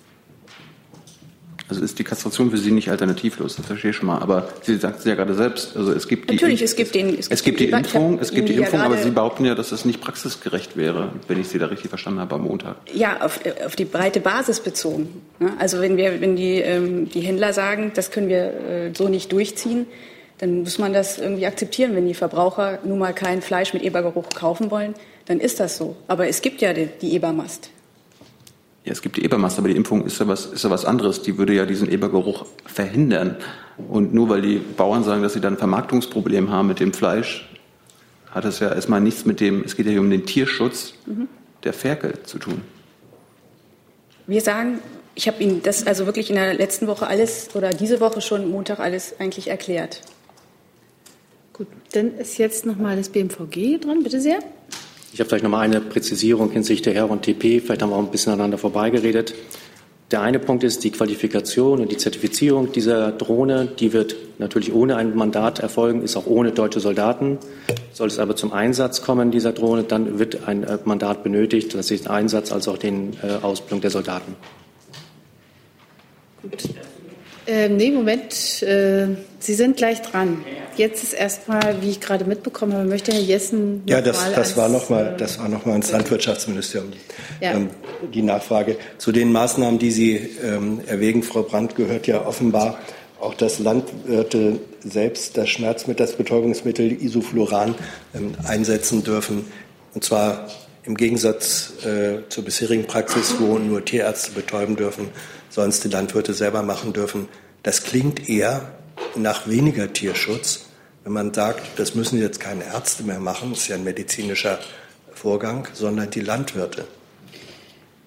Also ist die Kastration für Sie nicht alternativlos, das verstehe ich schon mal. Aber Sie sagten es ja gerade selbst, also es gibt die, Natürlich, es gibt den, es gibt, es gibt die Impfung, es gibt die Impfung, aber Sie behaupten ja, dass es nicht praxisgerecht wäre, wenn ich Sie da richtig verstanden habe am Montag. Ja, auf, auf die breite Basis bezogen. Also wenn wir, wenn die, ähm, die Händler sagen, das können wir äh, so nicht durchziehen, dann muss man das irgendwie akzeptieren. Wenn die Verbraucher nun mal kein Fleisch mit Ebergeruch kaufen wollen, dann ist das so. Aber es gibt ja die, die Ebermast. Ja, es gibt die Ebermast, aber die Impfung ist ja, was, ist ja was anderes. Die würde ja diesen Ebergeruch verhindern. Und nur weil die Bauern sagen, dass sie dann ein Vermarktungsproblem haben mit dem Fleisch, hat es ja erstmal nichts mit dem, es geht ja um den Tierschutz mhm. der Ferkel zu tun. Wir sagen, ich habe Ihnen das also wirklich in der letzten Woche alles oder diese Woche schon Montag alles eigentlich erklärt. Gut, dann ist jetzt noch mal das BMVG dran. Bitte sehr. Ich habe vielleicht noch mal eine Präzisierung hinsichtlich der Herr und TP. Vielleicht haben wir auch ein bisschen aneinander vorbeigeredet. Der eine Punkt ist die Qualifikation und die Zertifizierung dieser Drohne. Die wird natürlich ohne ein Mandat erfolgen, ist auch ohne deutsche Soldaten. Soll es aber zum Einsatz kommen dieser Drohne, dann wird ein äh, Mandat benötigt, das ist den Einsatz als auch den äh, Ausbildung der Soldaten. Gut. Ähm, nee, Moment. Äh, Sie sind gleich dran. Jetzt ist erstmal, wie ich gerade mitbekommen habe, möchte Herr Jessen. Ja, das, das als, war nochmal, äh, das war noch mal ins Landwirtschaftsministerium. Ja. Ähm, die Nachfrage zu den Maßnahmen, die Sie ähm, erwägen, Frau Brandt, gehört ja offenbar auch, dass Landwirte selbst das Schmerzmittel, das Betäubungsmittel Isofluran ähm, einsetzen dürfen. Und zwar im Gegensatz äh, zur bisherigen Praxis, wo nur Tierärzte betäuben dürfen, es die Landwirte selber machen dürfen. Das klingt eher nach weniger Tierschutz, wenn man sagt, das müssen jetzt keine Ärzte mehr machen, das ist ja ein medizinischer Vorgang, sondern die Landwirte.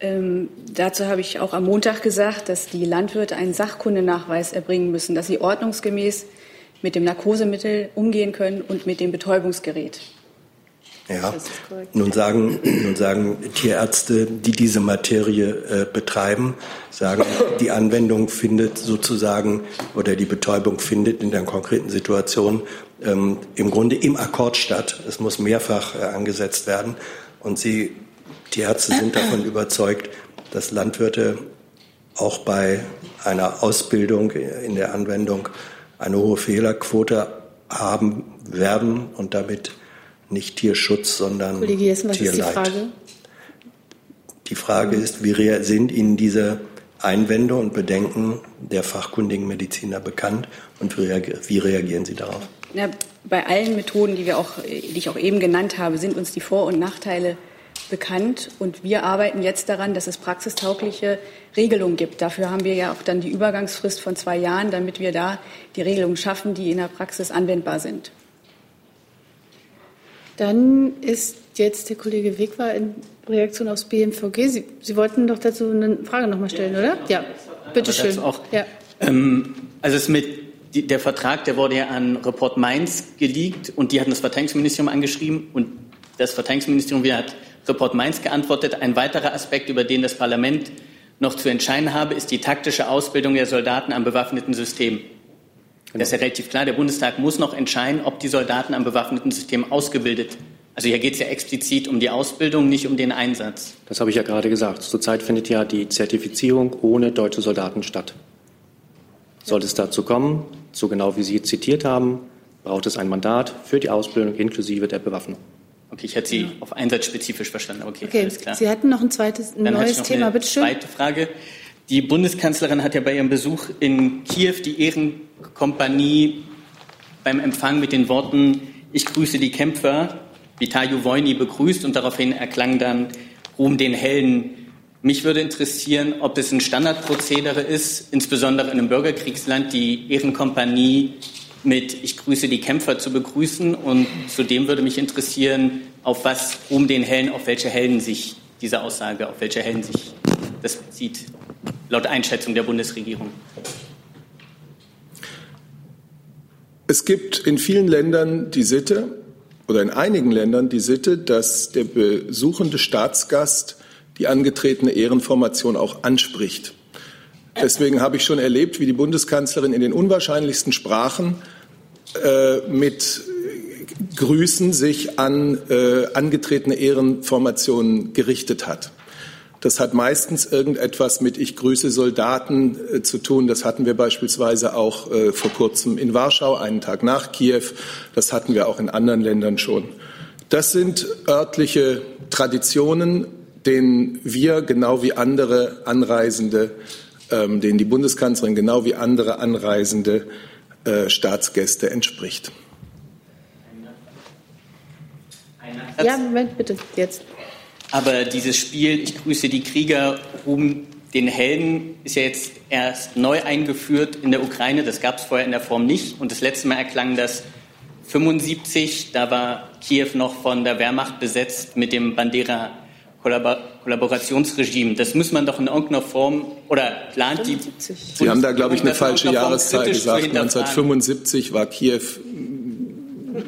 Ähm, dazu habe ich auch am Montag gesagt, dass die Landwirte einen Sachkundenachweis erbringen müssen, dass sie ordnungsgemäß mit dem Narkosemittel umgehen können und mit dem Betäubungsgerät. Ja. Nun sagen, nun sagen Tierärzte, die diese Materie äh, betreiben, sagen, die Anwendung findet sozusagen oder die Betäubung findet in der konkreten Situation ähm, im Grunde im Akkord statt. Es muss mehrfach äh, angesetzt werden. Und sie, die Ärzte sind davon überzeugt, dass Landwirte auch bei einer Ausbildung in der Anwendung eine hohe Fehlerquote haben werden und damit nicht Tierschutz, sondern Kollege Jessen, was Tierleid. ist die Frage? Die Frage ist, wie sind Ihnen diese Einwände und Bedenken der fachkundigen Mediziner bekannt und wie reagieren Sie darauf? Na, bei allen Methoden, die, wir auch, die ich auch eben genannt habe, sind uns die Vor- und Nachteile bekannt. Und wir arbeiten jetzt daran, dass es praxistaugliche Regelungen gibt. Dafür haben wir ja auch dann die Übergangsfrist von zwei Jahren, damit wir da die Regelungen schaffen, die in der Praxis anwendbar sind. Dann ist jetzt der Kollege Wegwer in Reaktion aufs BMVG. Sie, Sie wollten doch dazu eine Frage noch mal stellen, oder? Ja, bitte schön. dazu auch. Ja. Ähm, also es mit die, der Vertrag, der wurde ja an Report Mainz geleakt und die hatten das Verteidigungsministerium angeschrieben und das Verteidigungsministerium wieder hat Report Mainz geantwortet. Ein weiterer Aspekt, über den das Parlament noch zu entscheiden habe, ist die taktische Ausbildung der Soldaten am bewaffneten System. Das ist ja relativ klar. Der Bundestag muss noch entscheiden, ob die Soldaten am bewaffneten System ausgebildet. Also hier geht es ja explizit um die Ausbildung, nicht um den Einsatz. Das habe ich ja gerade gesagt. Zurzeit findet ja die Zertifizierung ohne deutsche Soldaten statt. Sollte es dazu kommen, so genau wie Sie zitiert haben, braucht es ein Mandat für die Ausbildung inklusive der Bewaffnung. Okay, ich hätte Sie auf Einsatz spezifisch verstanden. Okay, Okay, alles klar. Sie hatten noch ein zweites, ein Dann neues noch Thema. eine Bitte schön. Zweite Frage. Die Bundeskanzlerin hat ja bei ihrem Besuch in Kiew die Ehrenkompanie beim Empfang mit den Worten Ich grüße die Kämpfer, Vitayu Wojny begrüßt und daraufhin erklang dann Ruhm den Helden. Mich würde interessieren, ob es ein Standardprozedere ist, insbesondere in einem Bürgerkriegsland, die Ehrenkompanie mit Ich grüße die Kämpfer zu begrüßen. Und zudem würde mich interessieren, auf was Ruhm den Helden, auf welche Helden sich diese Aussage, auf welche Helden sich das bezieht, laut Einschätzung der Bundesregierung. Es gibt in vielen Ländern die Sitte oder in einigen Ländern die Sitte, dass der besuchende Staatsgast die angetretene Ehrenformation auch anspricht. Deswegen habe ich schon erlebt, wie die Bundeskanzlerin in den unwahrscheinlichsten Sprachen äh, mit Grüßen sich an äh, angetretene Ehrenformationen gerichtet hat. Das hat meistens irgendetwas mit Ich grüße Soldaten äh, zu tun. Das hatten wir beispielsweise auch äh, vor kurzem in Warschau, einen Tag nach Kiew. Das hatten wir auch in anderen Ländern schon. Das sind örtliche Traditionen, denen wir genau wie andere Anreisende, ähm, denen die Bundeskanzlerin genau wie andere anreisende äh, Staatsgäste entspricht. Ja, Moment, bitte, jetzt. Aber dieses Spiel, ich grüße die Krieger, Ruhm den Helden, ist ja jetzt erst neu eingeführt in der Ukraine. Das gab es vorher in der Form nicht. Und das letzte Mal erklang das 75. Da war Kiew noch von der Wehrmacht besetzt mit dem Bandera Kollaborationsregime. Das muss man doch in irgendeiner Form oder plant die. Sie haben da, glaube ich, eine falsche Jahreszahl gesagt. hinterfragen. 1975 war Kiew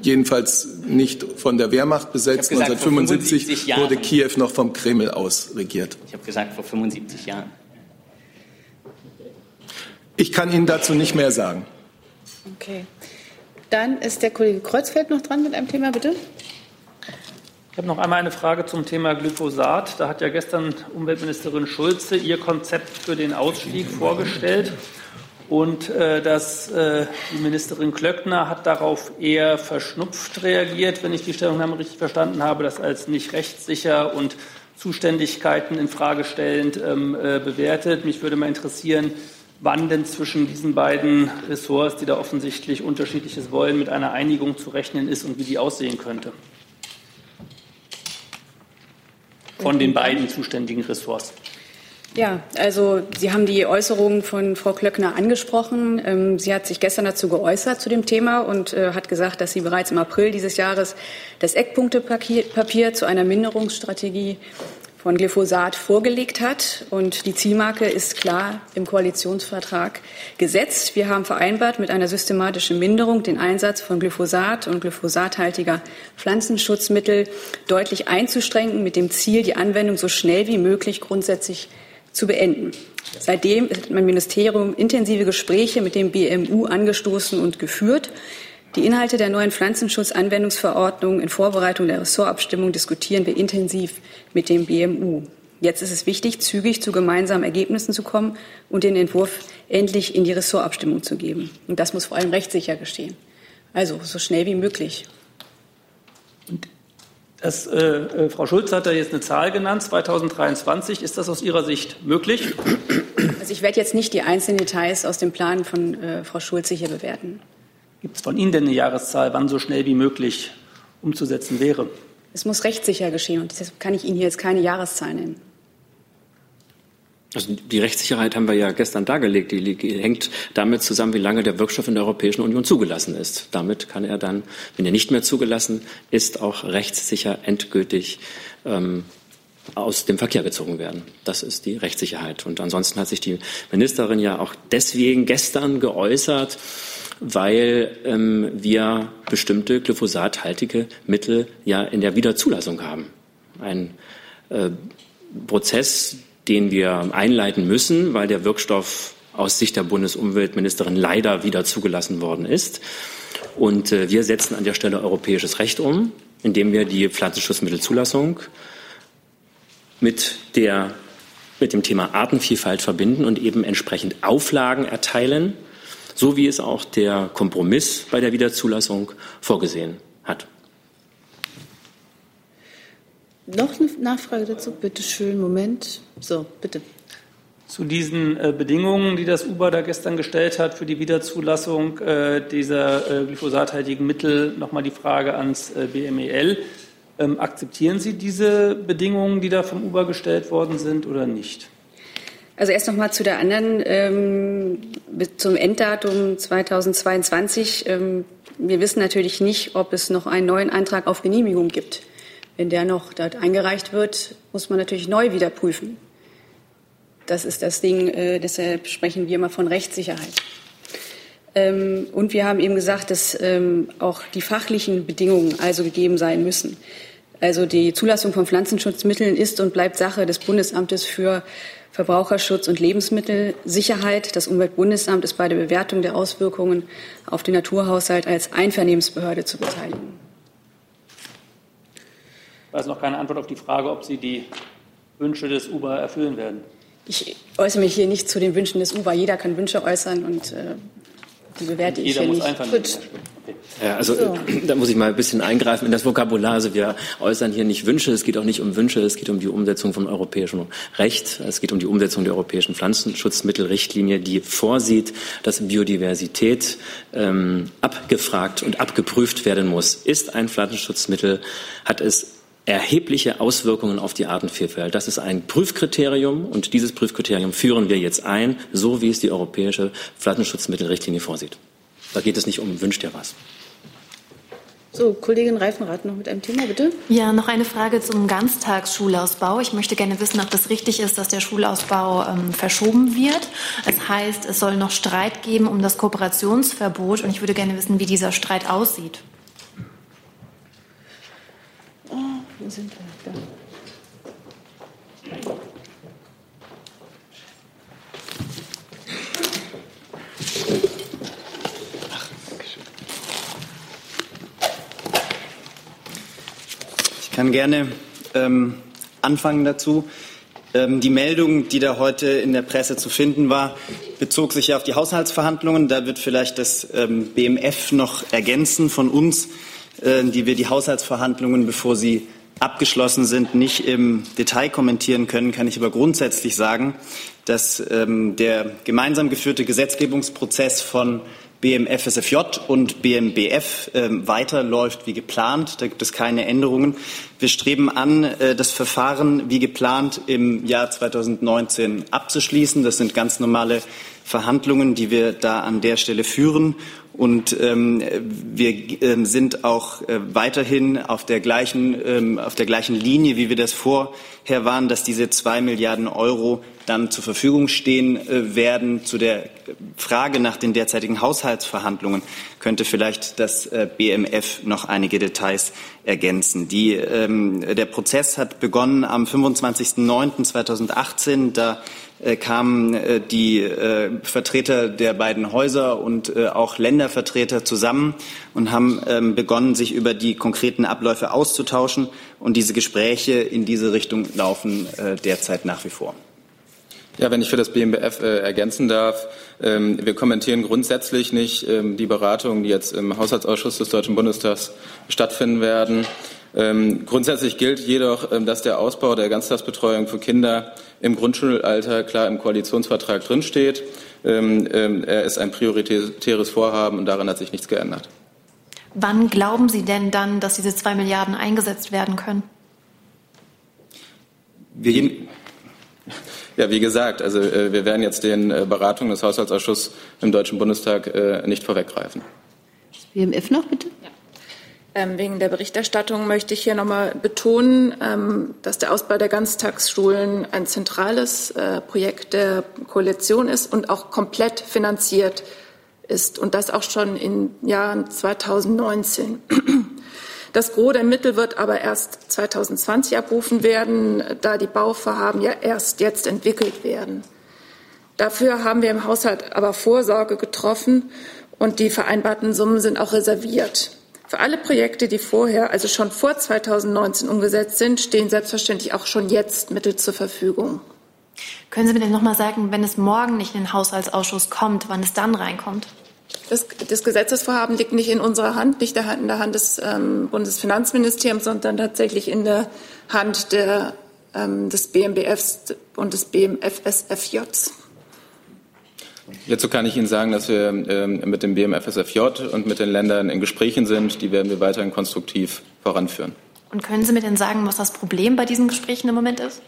jedenfalls nicht von der Wehrmacht besetzt. Gesagt, vor 1975 75 Jahren. wurde Kiew noch vom Kreml aus regiert. Ich habe gesagt, vor 75 Jahren. Ich kann Ihnen dazu nicht mehr sagen. Okay. Dann ist der Kollege Kreuzfeld noch dran mit einem Thema, bitte. Ich habe noch einmal eine Frage zum Thema Glyphosat. Da hat ja gestern Umweltministerin Schulze ihr Konzept für den Ausstieg vorgestellt. Und äh, das, äh, die Ministerin Klöckner hat darauf eher verschnupft reagiert, wenn ich die Stellungnahme richtig verstanden habe, das als nicht rechtssicher und Zuständigkeiten in stellend ähm, äh, bewertet. Mich würde mal interessieren, wann denn zwischen diesen beiden Ressorts, die da offensichtlich unterschiedliches wollen, mit einer Einigung zu rechnen ist und wie die aussehen könnte. Von den beiden zuständigen Ressorts. Ja, also Sie haben die Äußerungen von Frau Klöckner angesprochen. Ähm, sie hat sich gestern dazu geäußert zu dem Thema und äh, hat gesagt, dass sie bereits im April dieses Jahres das Eckpunktepapier zu einer Minderungsstrategie von Glyphosat vorgelegt hat. Und die Zielmarke ist klar im Koalitionsvertrag gesetzt. Wir haben vereinbart, mit einer systematischen Minderung den Einsatz von Glyphosat und glyphosathaltiger Pflanzenschutzmittel deutlich einzuschränken, mit dem Ziel, die Anwendung so schnell wie möglich grundsätzlich zu beenden. Seitdem hat mein Ministerium intensive Gespräche mit dem BMU angestoßen und geführt. Die Inhalte der neuen Pflanzenschutzanwendungsverordnung in Vorbereitung der Ressortabstimmung diskutieren wir intensiv mit dem BMU. Jetzt ist es wichtig, zügig zu gemeinsamen Ergebnissen zu kommen und den Entwurf endlich in die Ressortabstimmung zu geben. Und das muss vor allem rechtssicher geschehen. Also so schnell wie möglich. Das, äh, äh, Frau Schulz hat da jetzt eine Zahl genannt, 2023. Ist das aus Ihrer Sicht möglich? Also ich werde jetzt nicht die einzelnen Details aus dem Plan von äh, Frau Schulze hier bewerten. Gibt es von Ihnen denn eine Jahreszahl, wann so schnell wie möglich umzusetzen wäre? Es muss rechtssicher geschehen und deshalb kann ich Ihnen hier jetzt keine Jahreszahl nennen. Also die Rechtssicherheit haben wir ja gestern dargelegt. Die hängt damit zusammen, wie lange der Wirkstoff in der Europäischen Union zugelassen ist. Damit kann er dann, wenn er nicht mehr zugelassen ist, auch rechtssicher endgültig ähm, aus dem Verkehr gezogen werden. Das ist die Rechtssicherheit. Und ansonsten hat sich die Ministerin ja auch deswegen gestern geäußert, weil ähm, wir bestimmte glyphosathaltige Mittel ja in der Wiederzulassung haben. Ein äh, Prozess, den wir einleiten müssen, weil der Wirkstoff aus Sicht der Bundesumweltministerin leider wieder zugelassen worden ist. Und äh, wir setzen an der Stelle europäisches Recht um, indem wir die Pflanzenschutzmittelzulassung mit der mit dem Thema Artenvielfalt verbinden und eben entsprechend Auflagen erteilen, so wie es auch der Kompromiss bei der Wiederzulassung vorgesehen hat. Noch eine Nachfrage dazu? Bitte schön, Moment. So, bitte. Zu diesen äh, Bedingungen, die das UBA da gestern gestellt hat für die Wiederzulassung äh, dieser äh, glyphosathaltigen Mittel, nochmal die Frage ans äh, BMEL. Ähm, akzeptieren Sie diese Bedingungen, die da vom UBA gestellt worden sind, oder nicht? Also erst noch mal zu der anderen, ähm, zum Enddatum 2022. Ähm, wir wissen natürlich nicht, ob es noch einen neuen Antrag auf Genehmigung gibt. Wenn der noch dort eingereicht wird, muss man natürlich neu wieder prüfen. Das ist das Ding, äh, deshalb sprechen wir immer von Rechtssicherheit. Ähm, und wir haben eben gesagt, dass ähm, auch die fachlichen Bedingungen also gegeben sein müssen. Also die Zulassung von Pflanzenschutzmitteln ist und bleibt Sache des Bundesamtes für Verbraucherschutz und Lebensmittelsicherheit. Das Umweltbundesamt ist bei der Bewertung der Auswirkungen auf den Naturhaushalt als Einvernehmensbehörde zu beteiligen. Ich weiß noch keine Antwort auf die Frage, ob Sie die Wünsche des UBA erfüllen werden. Ich äußere mich hier nicht zu den Wünschen des UBA. Jeder kann Wünsche äußern und äh, die bewerte ich hier nicht. Gut. Ja, also so. da muss ich mal ein bisschen eingreifen in das Vokabular. Also wir äußern hier nicht Wünsche, es geht auch nicht um Wünsche, es geht um die Umsetzung von europäischem Recht, es geht um die Umsetzung der europäischen Pflanzenschutzmittelrichtlinie, die vorsieht, dass Biodiversität ähm, abgefragt und abgeprüft werden muss. Ist ein Pflanzenschutzmittel, hat es erhebliche Auswirkungen auf die Artenvielfalt. Das ist ein Prüfkriterium und dieses Prüfkriterium führen wir jetzt ein, so wie es die europäische Pflanzenschutzmittelrichtlinie vorsieht. Da geht es nicht um wünscht ihr was. So, Kollegin Reifenrath noch mit einem Thema, bitte. Ja, noch eine Frage zum Ganztagsschulausbau. Ich möchte gerne wissen, ob das richtig ist, dass der Schulausbau ähm, verschoben wird. Es heißt, es soll noch Streit geben um das Kooperationsverbot und ich würde gerne wissen, wie dieser Streit aussieht. Wo sind wir? Da. Ich kann gerne ähm, anfangen dazu. Ähm, die Meldung, die da heute in der Presse zu finden war, bezog sich ja auf die Haushaltsverhandlungen. Da wird vielleicht das ähm, BMF noch ergänzen von uns, äh, die wir die Haushaltsverhandlungen, bevor sie abgeschlossen sind, nicht im Detail kommentieren können, kann ich aber grundsätzlich sagen, dass ähm, der gemeinsam geführte Gesetzgebungsprozess von BMFSFJ und BMBF äh, weiterläuft wie geplant. Da gibt es keine Änderungen. Wir streben an, äh, das Verfahren wie geplant im Jahr 2019 abzuschließen. Das sind ganz normale Verhandlungen, die wir da an der Stelle führen. Und ähm, wir ähm, sind auch äh, weiterhin auf der, gleichen, ähm, auf der gleichen Linie, wie wir das vorher waren, dass diese zwei Milliarden Euro dann zur Verfügung stehen äh, werden. Zu der Frage nach den derzeitigen Haushaltsverhandlungen könnte vielleicht das äh, BMF noch einige Details ergänzen. Die, ähm, der Prozess hat begonnen am 25.09.2018. Da kamen äh, die äh, Vertreter der beiden Häuser und äh, auch Ländervertreter zusammen und haben ähm, begonnen, sich über die konkreten Abläufe auszutauschen. Und diese Gespräche in diese Richtung laufen äh, derzeit nach wie vor. Ja, wenn ich für das BMBF äh, ergänzen darf, ähm, wir kommentieren grundsätzlich nicht ähm, die Beratungen, die jetzt im Haushaltsausschuss des Deutschen Bundestags stattfinden werden. Ähm, grundsätzlich gilt jedoch, ähm, dass der Ausbau der Ganztagsbetreuung für Kinder im Grundschulalter klar im Koalitionsvertrag drinsteht. Ähm, ähm, er ist ein prioritäres Vorhaben und daran hat sich nichts geändert. Wann glauben Sie denn dann, dass diese zwei Milliarden eingesetzt werden können? Wir, ja, wie gesagt, also äh, wir werden jetzt den äh, Beratungen des Haushaltsausschusses im Deutschen Bundestag äh, nicht vorweggreifen. Das BMF noch bitte? Ja. Ähm, wegen der Berichterstattung möchte ich hier nochmal betonen, ähm, dass der Ausbau der Ganztagsschulen ein zentrales äh, Projekt der Koalition ist und auch komplett finanziert ist und das auch schon in Jahren 2019. Das Gros der Mittel wird aber erst 2020 abrufen werden, da die Bauvorhaben ja erst jetzt entwickelt werden. Dafür haben wir im Haushalt aber Vorsorge getroffen und die vereinbarten Summen sind auch reserviert. Für alle Projekte, die vorher, also schon vor 2019 umgesetzt sind, stehen selbstverständlich auch schon jetzt Mittel zur Verfügung. Können Sie mir denn noch mal sagen, wenn es morgen nicht in den Haushaltsausschuss kommt, wann es dann reinkommt? Das, das Gesetzesvorhaben liegt nicht in unserer Hand, nicht in der Hand des ähm, Bundesfinanzministeriums, sondern tatsächlich in der Hand der, ähm, des BMBFs und des BMFSFJs. Hierzu kann ich Ihnen sagen, dass wir ähm, mit dem BMFSFJ und mit den Ländern in Gesprächen sind. Die werden wir weiterhin konstruktiv voranführen. Und können Sie mir denn sagen, was das Problem bei diesen Gesprächen im Moment ist?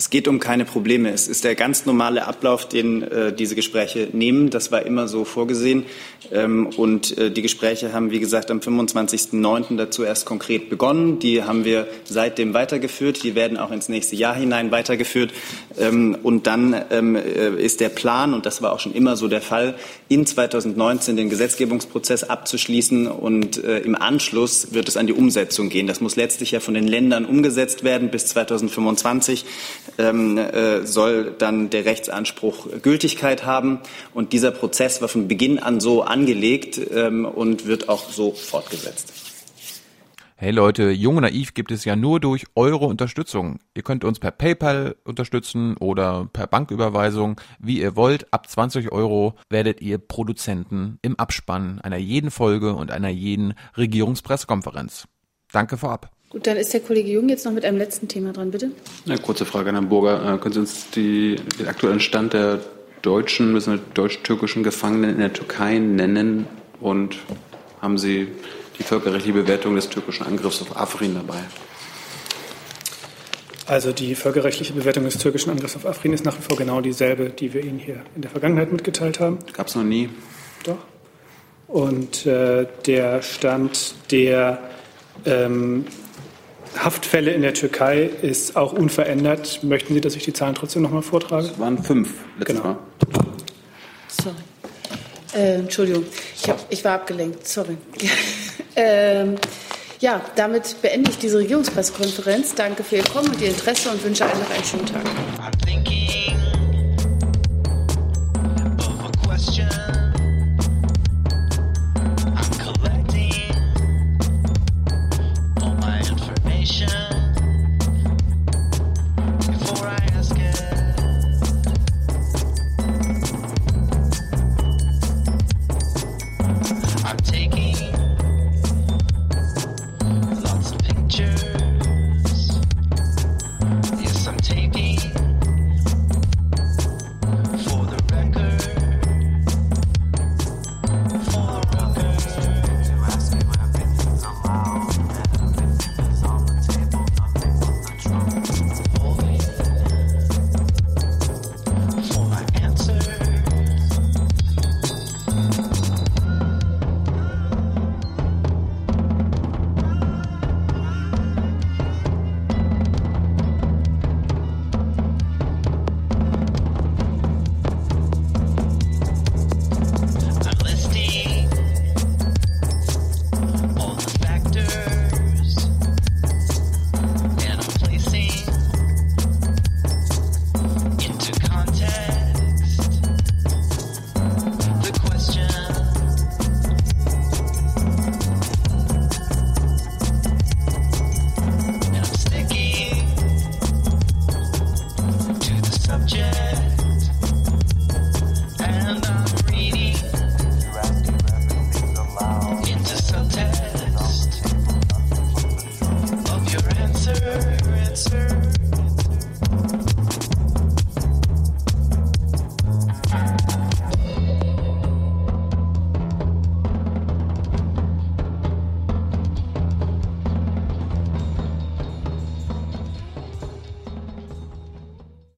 Es geht um keine Probleme. Es ist der ganz normale Ablauf, den äh, diese Gespräche nehmen. Das war immer so vorgesehen. Ähm, und äh, die Gespräche haben, wie gesagt, am 25.09. dazu erst konkret begonnen. Die haben wir seitdem weitergeführt. Die werden auch ins nächste Jahr hinein weitergeführt. Ähm, und dann ähm, äh, ist der Plan, und das war auch schon immer so der Fall, in 2019 den Gesetzgebungsprozess abzuschließen. Und äh, im Anschluss wird es an die Umsetzung gehen. Das muss letztlich ja von den Ländern umgesetzt werden bis 2025 ähm, äh, soll dann der Rechtsanspruch Gültigkeit haben. Und dieser Prozess war von Beginn an so angelegt ähm, und wird auch so fortgesetzt. Hey Leute, Jung und Naiv gibt es ja nur durch eure Unterstützung. Ihr könnt uns per PayPal unterstützen oder per Banküberweisung, wie ihr wollt. Ab 20 Euro werdet ihr Produzenten im Abspann einer jeden Folge und einer jeden Regierungspressekonferenz. Danke vorab. Gut, dann ist der Kollege Jung jetzt noch mit einem letzten Thema dran, bitte. Eine kurze Frage an Herrn Burger. Äh, können Sie uns die, den aktuellen Stand der deutschen, bzw. deutsch-türkischen Gefangenen in der Türkei nennen? Und haben Sie die völkerrechtliche Bewertung des türkischen Angriffs auf Afrin dabei? Also die völkerrechtliche Bewertung des türkischen Angriffs auf Afrin ist nach wie vor genau dieselbe, die wir Ihnen hier in der Vergangenheit mitgeteilt haben. Gab es noch nie? Doch. Und äh, der Stand der ähm, Haftfälle in der Türkei ist auch unverändert. Möchten Sie, dass ich die Zahlen trotzdem noch mal vortrage? Es waren fünf letztes genau. Mal. Sorry. Äh, Entschuldigung, ich, hab, ich, war abgelenkt. Sorry. ähm, ja, damit beende ich diese Regierungspressekonferenz. Danke für Ihr Kommen und Ihr Interesse und wünsche allen noch einen schönen Tag.